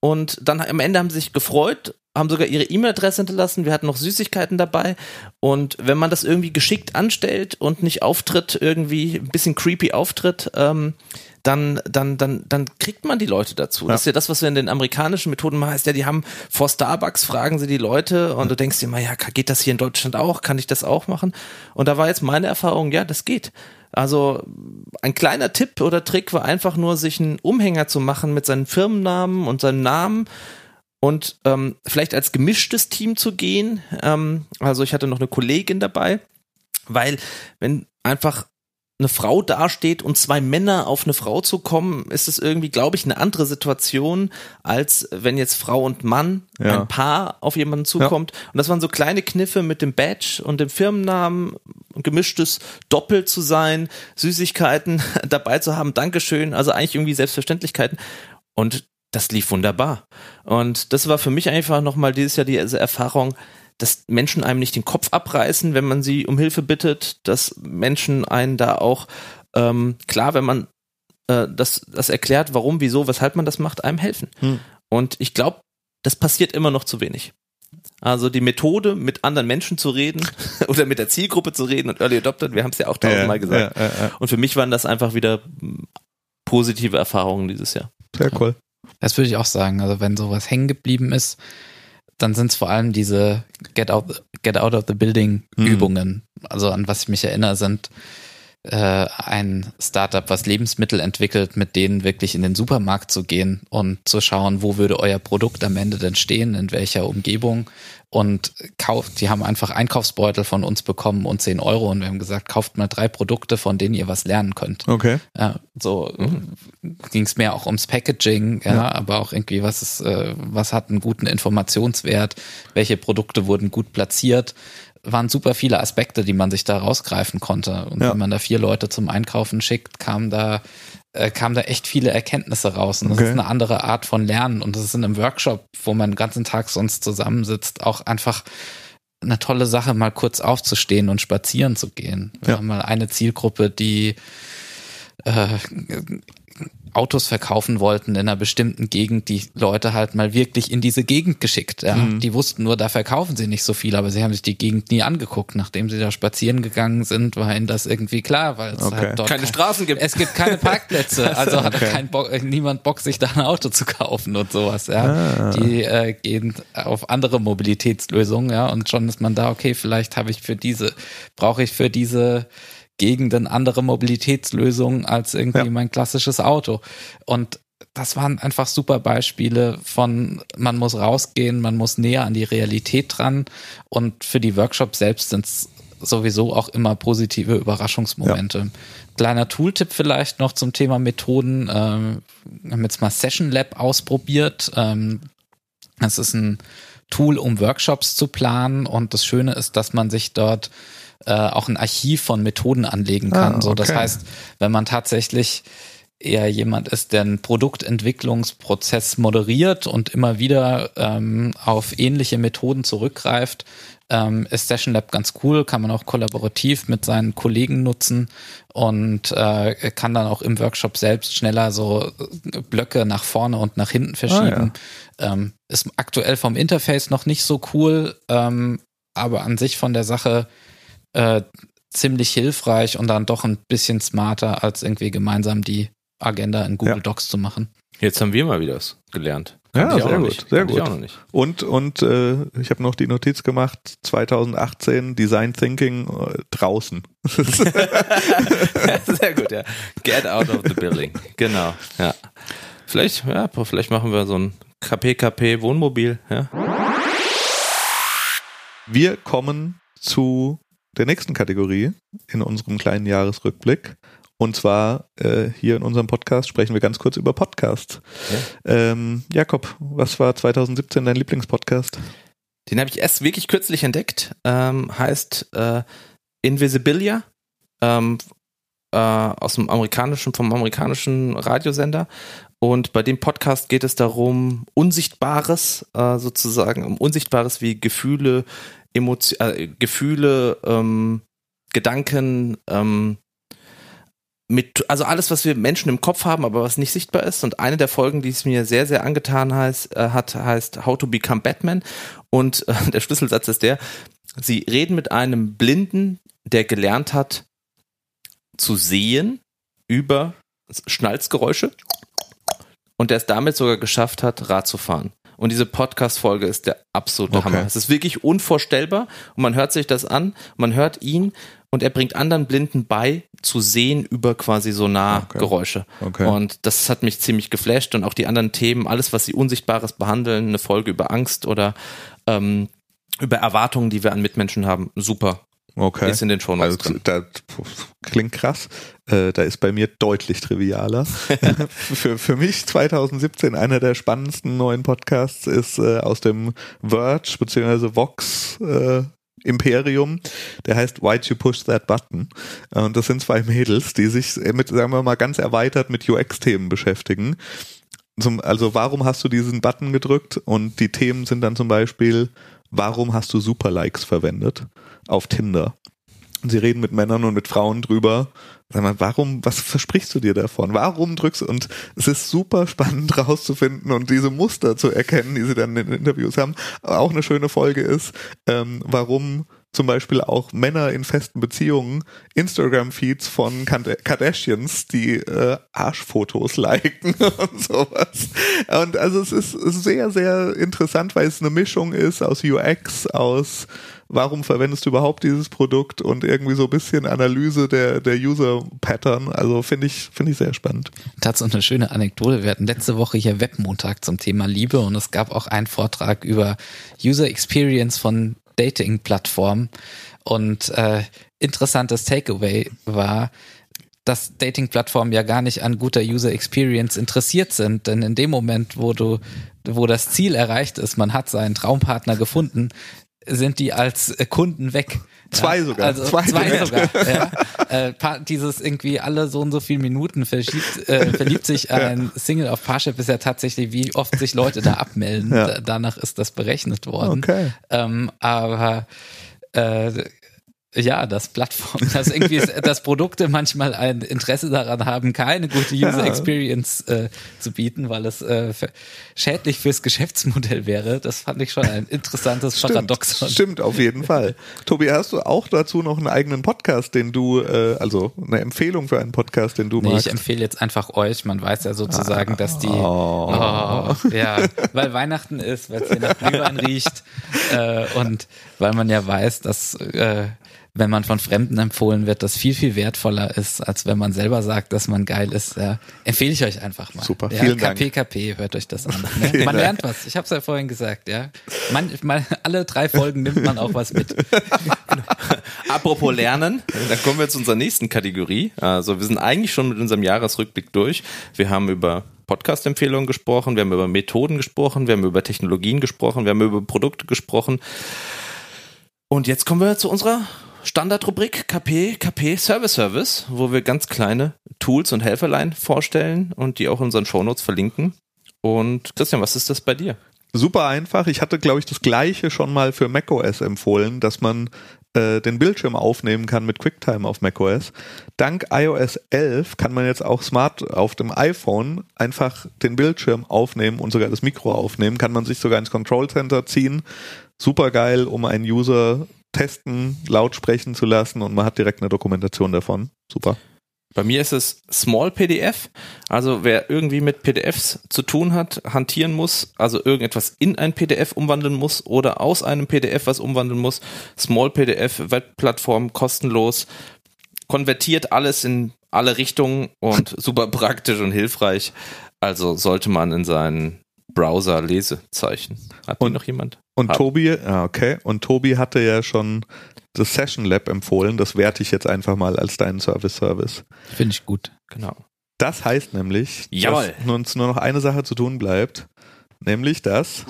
Und dann am Ende haben sie sich gefreut, haben sogar ihre E-Mail-Adresse hinterlassen. Wir hatten noch Süßigkeiten dabei. Und wenn man das irgendwie geschickt anstellt und nicht auftritt, irgendwie ein bisschen creepy auftritt, ähm, dann, dann, dann, dann kriegt man die Leute dazu. Ja. Das ist ja das, was wir in den amerikanischen Methoden machen, ist ja, die haben vor Starbucks fragen sie die Leute und du denkst dir mal, ja, geht das hier in Deutschland auch? Kann ich das auch machen? Und da war jetzt meine Erfahrung, ja, das geht. Also ein kleiner Tipp oder Trick war einfach nur, sich einen Umhänger zu machen mit seinem Firmennamen und seinem Namen und ähm, vielleicht als gemischtes Team zu gehen. Ähm, also ich hatte noch eine Kollegin dabei, weil wenn einfach eine Frau dasteht und zwei Männer auf eine Frau zu kommen, ist es irgendwie, glaube ich, eine andere Situation, als wenn jetzt Frau und Mann, ja. ein Paar auf jemanden zukommt. Ja. Und das waren so kleine Kniffe mit dem Badge und dem Firmennamen, gemischtes Doppel zu sein, Süßigkeiten dabei zu haben, Dankeschön, also eigentlich irgendwie Selbstverständlichkeiten. Und das lief wunderbar. Und das war für mich einfach nochmal dieses Jahr diese Erfahrung, dass Menschen einem nicht den Kopf abreißen, wenn man sie um Hilfe bittet, dass Menschen einen da auch, ähm, klar, wenn man äh, das, das erklärt, warum, wieso, weshalb man das macht, einem helfen. Hm. Und ich glaube, das passiert immer noch zu wenig. Also die Methode, mit anderen Menschen zu reden oder mit der Zielgruppe zu reden und Early Adopter, wir haben es ja auch tausendmal ja, gesagt. Ja, ja, und für mich waren das einfach wieder positive Erfahrungen dieses Jahr. Sehr cool. Das würde ich auch sagen. Also wenn sowas hängen geblieben ist, dann sind es vor allem diese Get out, Get out of the Building hm. Übungen. Also an was ich mich erinnere, sind äh, ein Startup, was Lebensmittel entwickelt, mit denen wirklich in den Supermarkt zu gehen und zu schauen, wo würde euer Produkt am Ende denn stehen, in welcher Umgebung und kauft, die haben einfach Einkaufsbeutel von uns bekommen und 10 Euro und wir haben gesagt, kauft mal drei Produkte, von denen ihr was lernen könnt. Okay. Ja, so mhm. ging es mehr auch ums Packaging, ja, ja, aber auch irgendwie, was ist, äh, was hat einen guten Informationswert, welche Produkte wurden gut platziert waren super viele Aspekte, die man sich da rausgreifen konnte. Und ja. wenn man da vier Leute zum Einkaufen schickt, kam da äh, kamen da echt viele Erkenntnisse raus. Und das okay. ist eine andere Art von Lernen. Und das ist in einem Workshop, wo man den ganzen Tag sonst zusammensitzt, auch einfach eine tolle Sache, mal kurz aufzustehen und spazieren zu gehen. Wir ja. haben mal eine Zielgruppe, die äh, Autos verkaufen wollten in einer bestimmten Gegend, die Leute halt mal wirklich in diese Gegend geschickt. Ja. Mhm. Die wussten nur, da verkaufen sie nicht so viel, aber sie haben sich die Gegend nie angeguckt. Nachdem sie da spazieren gegangen sind, war ihnen das irgendwie klar, weil es okay. halt dort keine kein, Straßen gibt. Es gibt keine Parkplätze, also hat okay. kein Bock, niemand Bock, sich da ein Auto zu kaufen und sowas. Ja. Ah. Die äh, gehen auf andere Mobilitätslösungen, ja, und schon ist man da, okay, vielleicht habe ich für diese, brauche ich für diese Gegenden andere Mobilitätslösungen als irgendwie ja. mein klassisches Auto. Und das waren einfach super Beispiele von, man muss rausgehen, man muss näher an die Realität dran. Und für die Workshops selbst sind es sowieso auch immer positive Überraschungsmomente. Ja. Kleiner Tooltip vielleicht noch zum Thema Methoden. Ähm, wir haben jetzt mal Session Lab ausprobiert. Ähm, das ist ein Tool, um Workshops zu planen. Und das Schöne ist, dass man sich dort äh, auch ein Archiv von Methoden anlegen kann. Ah, okay. So, das heißt, wenn man tatsächlich eher jemand ist, der einen Produktentwicklungsprozess moderiert und immer wieder ähm, auf ähnliche Methoden zurückgreift, ähm, ist Session Lab ganz cool, kann man auch kollaborativ mit seinen Kollegen nutzen und äh, kann dann auch im Workshop selbst schneller so Blöcke nach vorne und nach hinten verschieben. Ah, ja. ähm, ist aktuell vom Interface noch nicht so cool, ähm, aber an sich von der Sache äh, ziemlich hilfreich und dann doch ein bisschen smarter, als irgendwie gemeinsam die Agenda in Google ja. Docs zu machen. Jetzt haben wir mal wieder was gelernt. Ja, sehr gut, sehr gut. Und und äh, ich habe noch die Notiz gemacht: 2018 Design Thinking äh, draußen. sehr gut, ja. Get out of the building. Genau. Ja. Vielleicht, ja, vielleicht machen wir so ein KPKP Wohnmobil. Ja. Wir kommen zu der nächsten Kategorie in unserem kleinen Jahresrückblick. Und zwar äh, hier in unserem Podcast sprechen wir ganz kurz über Podcasts. Ja. Ähm, Jakob, was war 2017 dein Lieblingspodcast? Den habe ich erst wirklich kürzlich entdeckt. Ähm, heißt äh, Invisibilia ähm, äh, aus dem amerikanischen, vom amerikanischen Radiosender. Und bei dem Podcast geht es darum, Unsichtbares, äh, sozusagen, um Unsichtbares wie Gefühle, Emotio äh, Gefühle, ähm, Gedanken, ähm, mit, also alles, was wir Menschen im Kopf haben, aber was nicht sichtbar ist. Und eine der Folgen, die es mir sehr, sehr angetan heißt, äh, hat, heißt How to Become Batman. Und äh, der Schlüsselsatz ist der, sie reden mit einem Blinden, der gelernt hat zu sehen über Schnalzgeräusche und der es damit sogar geschafft hat, Rad zu fahren. Und diese Podcast-Folge ist der absolute okay. Hammer. Es ist wirklich unvorstellbar und man hört sich das an, man hört ihn und er bringt anderen Blinden bei, zu sehen über quasi Sonargeräusche. Okay. Okay. Und das hat mich ziemlich geflasht und auch die anderen Themen, alles, was sie Unsichtbares behandeln, eine Folge über Angst oder ähm, über Erwartungen, die wir an Mitmenschen haben, super. Okay. Ist in den Shownotes also, da, klingt krass. Äh, da ist bei mir deutlich trivialer. für, für mich 2017 einer der spannendsten neuen Podcasts ist äh, aus dem Verge bzw. Vox äh, Imperium, der heißt Why'd You Push That Button. Und das sind zwei Mädels, die sich mit, sagen wir mal, ganz erweitert mit UX-Themen beschäftigen. Zum, also warum hast du diesen Button gedrückt? Und die Themen sind dann zum Beispiel, warum hast du Super-Likes verwendet auf Tinder? Sie reden mit Männern und mit Frauen drüber. Sag mal, warum, was versprichst du dir davon? Warum drückst du? Und es ist super spannend rauszufinden und diese Muster zu erkennen, die sie dann in den Interviews haben. Auch eine schöne Folge ist, ähm, warum zum Beispiel auch Männer in festen Beziehungen Instagram-Feeds von Kardashians, die äh, Arschfotos liken und sowas. Und also es ist sehr, sehr interessant, weil es eine Mischung ist aus UX, aus warum verwendest du überhaupt dieses Produkt und irgendwie so ein bisschen Analyse der, der User-Pattern. Also finde ich, finde ich sehr spannend. Tatsächlich eine schöne Anekdote. Wir hatten letzte Woche hier Webmontag zum Thema Liebe und es gab auch einen Vortrag über User Experience von Dating-Plattformen. Und äh, interessantes Takeaway war, dass Dating-Plattformen ja gar nicht an guter User Experience interessiert sind. Denn in dem Moment, wo du, wo das Ziel erreicht ist, man hat seinen Traumpartner gefunden, sind die als Kunden weg. Zwei sogar. Also zwei, zwei sogar. Ja. Äh, dieses irgendwie alle so und so viele Minuten verschiebt, äh, verliebt sich ein Single auf Parship ist ja tatsächlich, wie oft sich Leute da abmelden. Ja. Danach ist das berechnet worden. Okay. Ähm, aber äh, ja, dass Plattformen, dass irgendwie dass Produkte manchmal ein Interesse daran haben, keine gute User Experience äh, zu bieten, weil es äh, schädlich fürs Geschäftsmodell wäre. Das fand ich schon ein interessantes stimmt, Paradoxon. Stimmt, auf jeden Fall. Tobi, hast du auch dazu noch einen eigenen Podcast, den du, äh, also eine Empfehlung für einen Podcast, den du nee, magst? Ich empfehle jetzt einfach euch. Man weiß ja sozusagen, ah, dass die, oh. Oh, ja, weil Weihnachten ist, weil es hier nach Glühwein riecht äh, und weil man ja weiß, dass äh, wenn man von Fremden empfohlen wird, das viel, viel wertvoller ist, als wenn man selber sagt, dass man geil ist. Ja, empfehle ich euch einfach mal. Super, ja, vielen KP, Dank. KP, hört euch das an. Ne? Man lernt was. Ich habe es ja vorhin gesagt. Ja, man, man, alle drei Folgen nimmt man auch was mit. Apropos Lernen, dann kommen wir zu unserer nächsten Kategorie. Also wir sind eigentlich schon mit unserem Jahresrückblick durch. Wir haben über Podcast-Empfehlungen gesprochen, wir haben über Methoden gesprochen, wir haben über Technologien gesprochen, wir haben über Produkte gesprochen. Und jetzt kommen wir zu unserer Standardrubrik KP, KP Service Service, wo wir ganz kleine Tools und Helferlein vorstellen und die auch in unseren Shownotes verlinken. Und Christian, was ist das bei dir? Super einfach. Ich hatte, glaube ich, das gleiche schon mal für macOS empfohlen, dass man äh, den Bildschirm aufnehmen kann mit QuickTime auf macOS. Dank iOS 11 kann man jetzt auch smart auf dem iPhone einfach den Bildschirm aufnehmen und sogar das Mikro aufnehmen. Kann man sich sogar ins Control Center ziehen. Super geil, um einen User testen, laut sprechen zu lassen und man hat direkt eine Dokumentation davon. Super. Bei mir ist es Small PDF. Also wer irgendwie mit PDFs zu tun hat, hantieren muss, also irgendetwas in ein PDF umwandeln muss oder aus einem PDF was umwandeln muss. Small PDF, Webplattform, kostenlos, konvertiert alles in alle Richtungen und super praktisch und hilfreich. Also sollte man in seinen Browser-Lesezeichen. Hat und noch jemand? Und Haben. Tobi, ja, okay. Und Tobi hatte ja schon das Session Lab empfohlen. Das werte ich jetzt einfach mal als deinen Service-Service. Finde ich gut. Genau. Das heißt nämlich, Jawohl. dass uns nur noch eine Sache zu tun bleibt. Nämlich das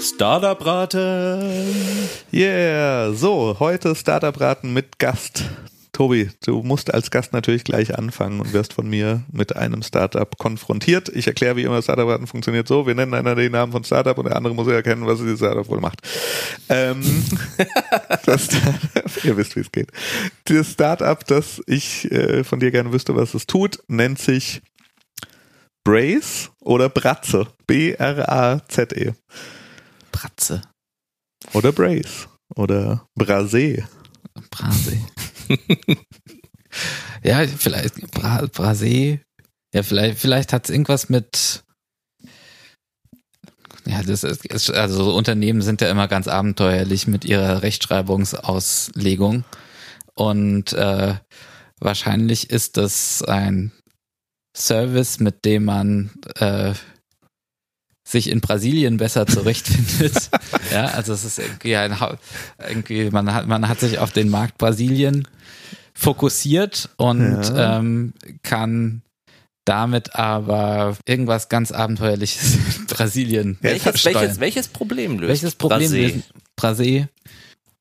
Startup-Raten. Yeah, so, heute Startup-Raten mit Gast. Tobi, du musst als Gast natürlich gleich anfangen und wirst von mir mit einem Startup konfrontiert. Ich erkläre, wie immer Startup-Raten funktioniert so. Wir nennen einer den Namen von Startup und der andere muss ja erkennen, was dieses Startup wohl macht. Ähm, das ihr wisst, wie es geht. Das Startup, das ich äh, von dir gerne wüsste, was es tut, nennt sich Brace oder Bratze. B-R-A-Z-E. Bratze. Oder Brace. Oder Brasé. Brasé. ja, vielleicht Bra Brasé. Ja, vielleicht, vielleicht hat es irgendwas mit. Ja, das ist, also Unternehmen sind ja immer ganz abenteuerlich mit ihrer Rechtschreibungsauslegung. Und äh, wahrscheinlich ist das ein Service, mit dem man äh, sich in Brasilien besser zurechtfindet. ja, also es ist irgendwie ein irgendwie man hat man hat sich auf den Markt Brasilien fokussiert und ja. ähm, kann damit aber irgendwas ganz Abenteuerliches in Brasilien. Welches, welches, welches Problem löst? Welches Problem Brasé? löst Brasé?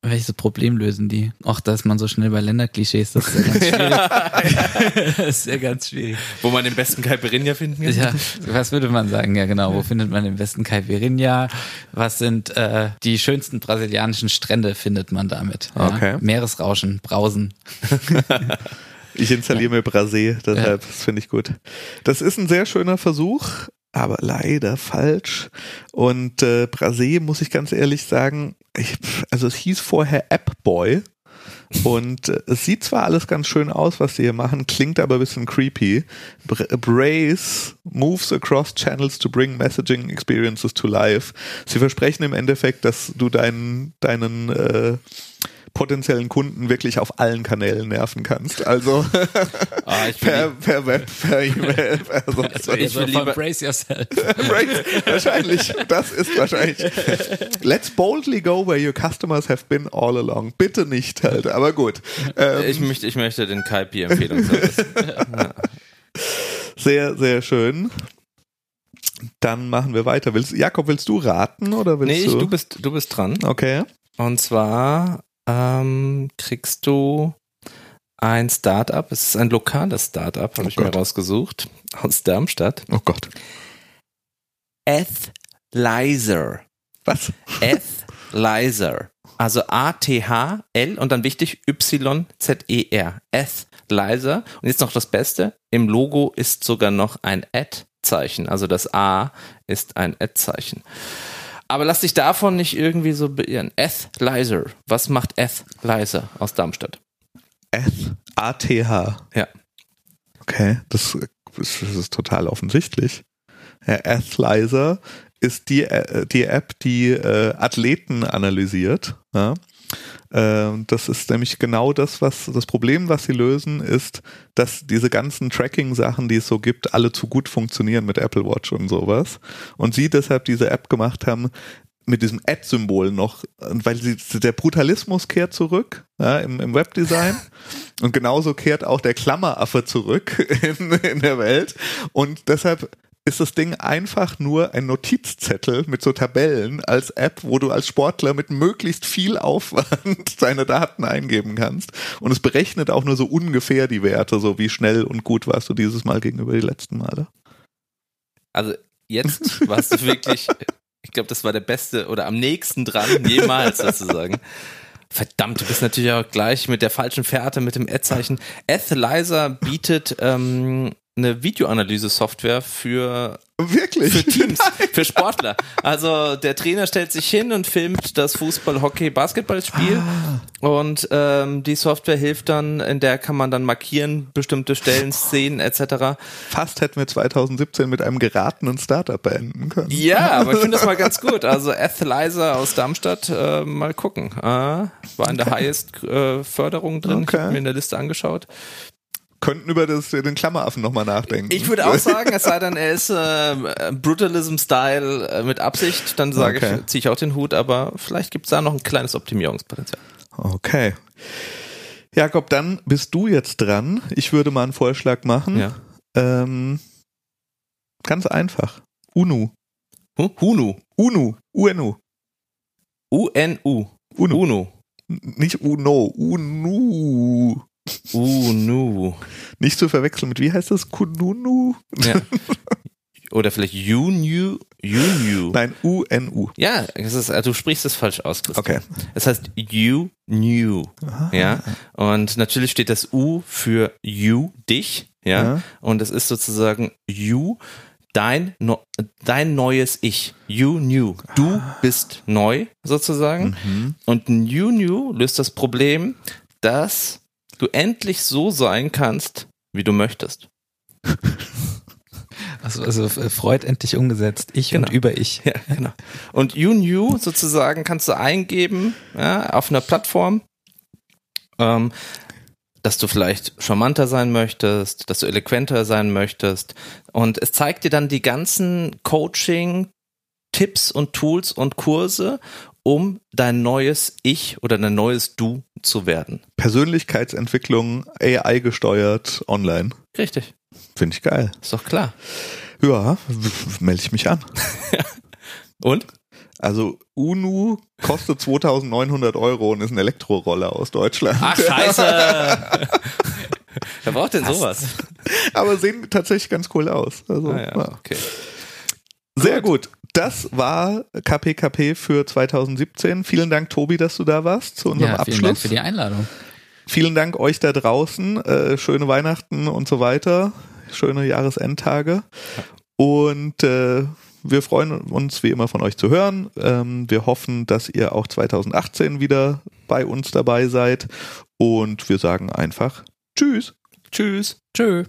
Welches Problem lösen die? Ach, da ist man so schnell bei Länderklischees, das ist ja ganz schwierig. das ist ja ganz schwierig. Wo man den besten Caipirinha finden kann? Ja, was würde man sagen? Ja, genau. Wo findet man den besten Caipirinha? Was sind äh, die schönsten brasilianischen Strände findet man damit? Ja? Okay. Meeresrauschen, Brausen. Ich installiere mir Brasé, deshalb, ja. das finde ich gut. Das ist ein sehr schöner Versuch, aber leider falsch. Und äh, Brasé, muss ich ganz ehrlich sagen, ich, also es hieß vorher Appboy. Und äh, es sieht zwar alles ganz schön aus, was sie hier machen, klingt aber ein bisschen creepy. Brace moves across channels to bring messaging experiences to life. Sie versprechen im Endeffekt, dass du deinen, deinen äh, potenziellen Kunden wirklich auf allen Kanälen nerven kannst. Also ah, per, per Web, per E-Mail, per sonst also, ich will lieber brace yourself. brace, wahrscheinlich, das ist wahrscheinlich. Let's boldly go where your customers have been all along. Bitte nicht halt, aber gut. Ähm, ich, möchte, ich möchte den Kaipi Empfehlungsservice. Sehr, sehr schön. Dann machen wir weiter. Willst, Jakob, willst du raten oder willst nee, ich, du? du bist, du bist dran. Okay. Und zwar ähm, kriegst du ein Startup. Es ist ein lokales Startup, habe oh ich Gott. mir rausgesucht, aus Darmstadt. Oh Gott. Athlizer. Was? Athlizer. Also A-T-H-L und dann wichtig Y-Z-E-R. Athlizer. Und jetzt noch das Beste. Im Logo ist sogar noch ein Ad-Zeichen. Also das A ist ein Ad-Zeichen. Aber lass dich davon nicht irgendwie so beirren. Athlizer. Was macht Athlizer aus Darmstadt? Ath, A-T-H. Ja. Okay, das, das ist total offensichtlich. Ja, Athlizer ist die, äh, die App, die äh, Athleten analysiert. Ja? Ähm, das ist nämlich genau das, was das Problem, was sie lösen, ist, dass diese ganzen Tracking-Sachen, die es so gibt, alle zu gut funktionieren mit Apple Watch und sowas. Und sie deshalb diese App gemacht haben, mit diesem Ad-Symbol noch, weil sie, der Brutalismus kehrt zurück ja, im, im Webdesign und genauso kehrt auch der Klammeraffe zurück in, in der Welt und deshalb ist das Ding einfach nur ein Notizzettel mit so Tabellen als App, wo du als Sportler mit möglichst viel Aufwand deine Daten eingeben kannst. Und es berechnet auch nur so ungefähr die Werte, so wie schnell und gut warst du dieses Mal gegenüber die letzten Male. Also jetzt warst du wirklich, ich glaube, das war der beste oder am nächsten dran jemals sozusagen. Verdammt, du bist natürlich auch gleich mit der falschen Fährte, mit dem Ad-Zeichen. Athlizer bietet ähm, eine Videoanalyse-Software für Wirklich? Für Teams, Nein. für Sportler. Also der Trainer stellt sich hin und filmt das Fußball, Hockey, Basketballspiel ah. und ähm, die Software hilft dann, in der kann man dann markieren bestimmte Stellen, Szenen etc. Fast hätten wir 2017 mit einem geratenen Startup beenden können. Ja, aber ich finde das mal ganz gut. Also Athlizer aus Darmstadt, äh, mal gucken. Äh, war in der okay. Highest äh, Förderung drin. Okay. Ich habe mir in der Liste angeschaut könnten über das, den Klammeraffen nochmal nachdenken. Ich würde auch sagen, es sei denn, er ist äh, Brutalism-Style äh, mit Absicht, dann sage okay. ich, ziehe ich auch den Hut, aber vielleicht gibt es da noch ein kleines Optimierungspotenzial. Okay. Jakob, dann bist du jetzt dran. Ich würde mal einen Vorschlag machen. Ja. Ähm, ganz einfach. UNU. Huh? Hunu. UNU. UNU. UNU. UNU. UNU. Nicht UNO. UNU. UNU. Nicht zu verwechseln mit, wie heißt das? Kununu? Ja. Oder vielleicht UNU. UNU. Nein, UNU. Ja, das ist, also du sprichst es falsch aus, Christian. Okay. Es heißt UNU. Ja. Und natürlich steht das U für You, dich. Ja. ja. Und es ist sozusagen You, dein, dein neues Ich. You new. Du bist neu, sozusagen. Mhm. Und New New löst das Problem, dass du endlich so sein kannst, wie du möchtest. Also, also Freud endlich umgesetzt. Ich genau. und über ich. Ja, genau. Und You New sozusagen kannst du eingeben ja, auf einer Plattform, ähm, dass du vielleicht charmanter sein möchtest, dass du eloquenter sein möchtest. Und es zeigt dir dann die ganzen Coaching, Tipps und Tools und Kurse um dein neues Ich oder dein neues Du zu werden. Persönlichkeitsentwicklung, AI gesteuert, online. Richtig. Finde ich geil. Ist doch klar. Ja, melde ich mich an. und? Also UNU kostet 2900 Euro und ist ein Elektroroller aus Deutschland. Ach scheiße. Wer braucht denn sowas? Aber sehen tatsächlich ganz cool aus. Also, ah ja, okay. Sehr gut. Das war KPKP für 2017. Vielen Dank, Tobi, dass du da warst zu unserem ja, Abschluss. Vielen Dank für die Einladung. Vielen Dank euch da draußen. Äh, schöne Weihnachten und so weiter. Schöne Jahresendtage. Und äh, wir freuen uns wie immer von euch zu hören. Ähm, wir hoffen, dass ihr auch 2018 wieder bei uns dabei seid. Und wir sagen einfach Tschüss. Tschüss. Tschüss.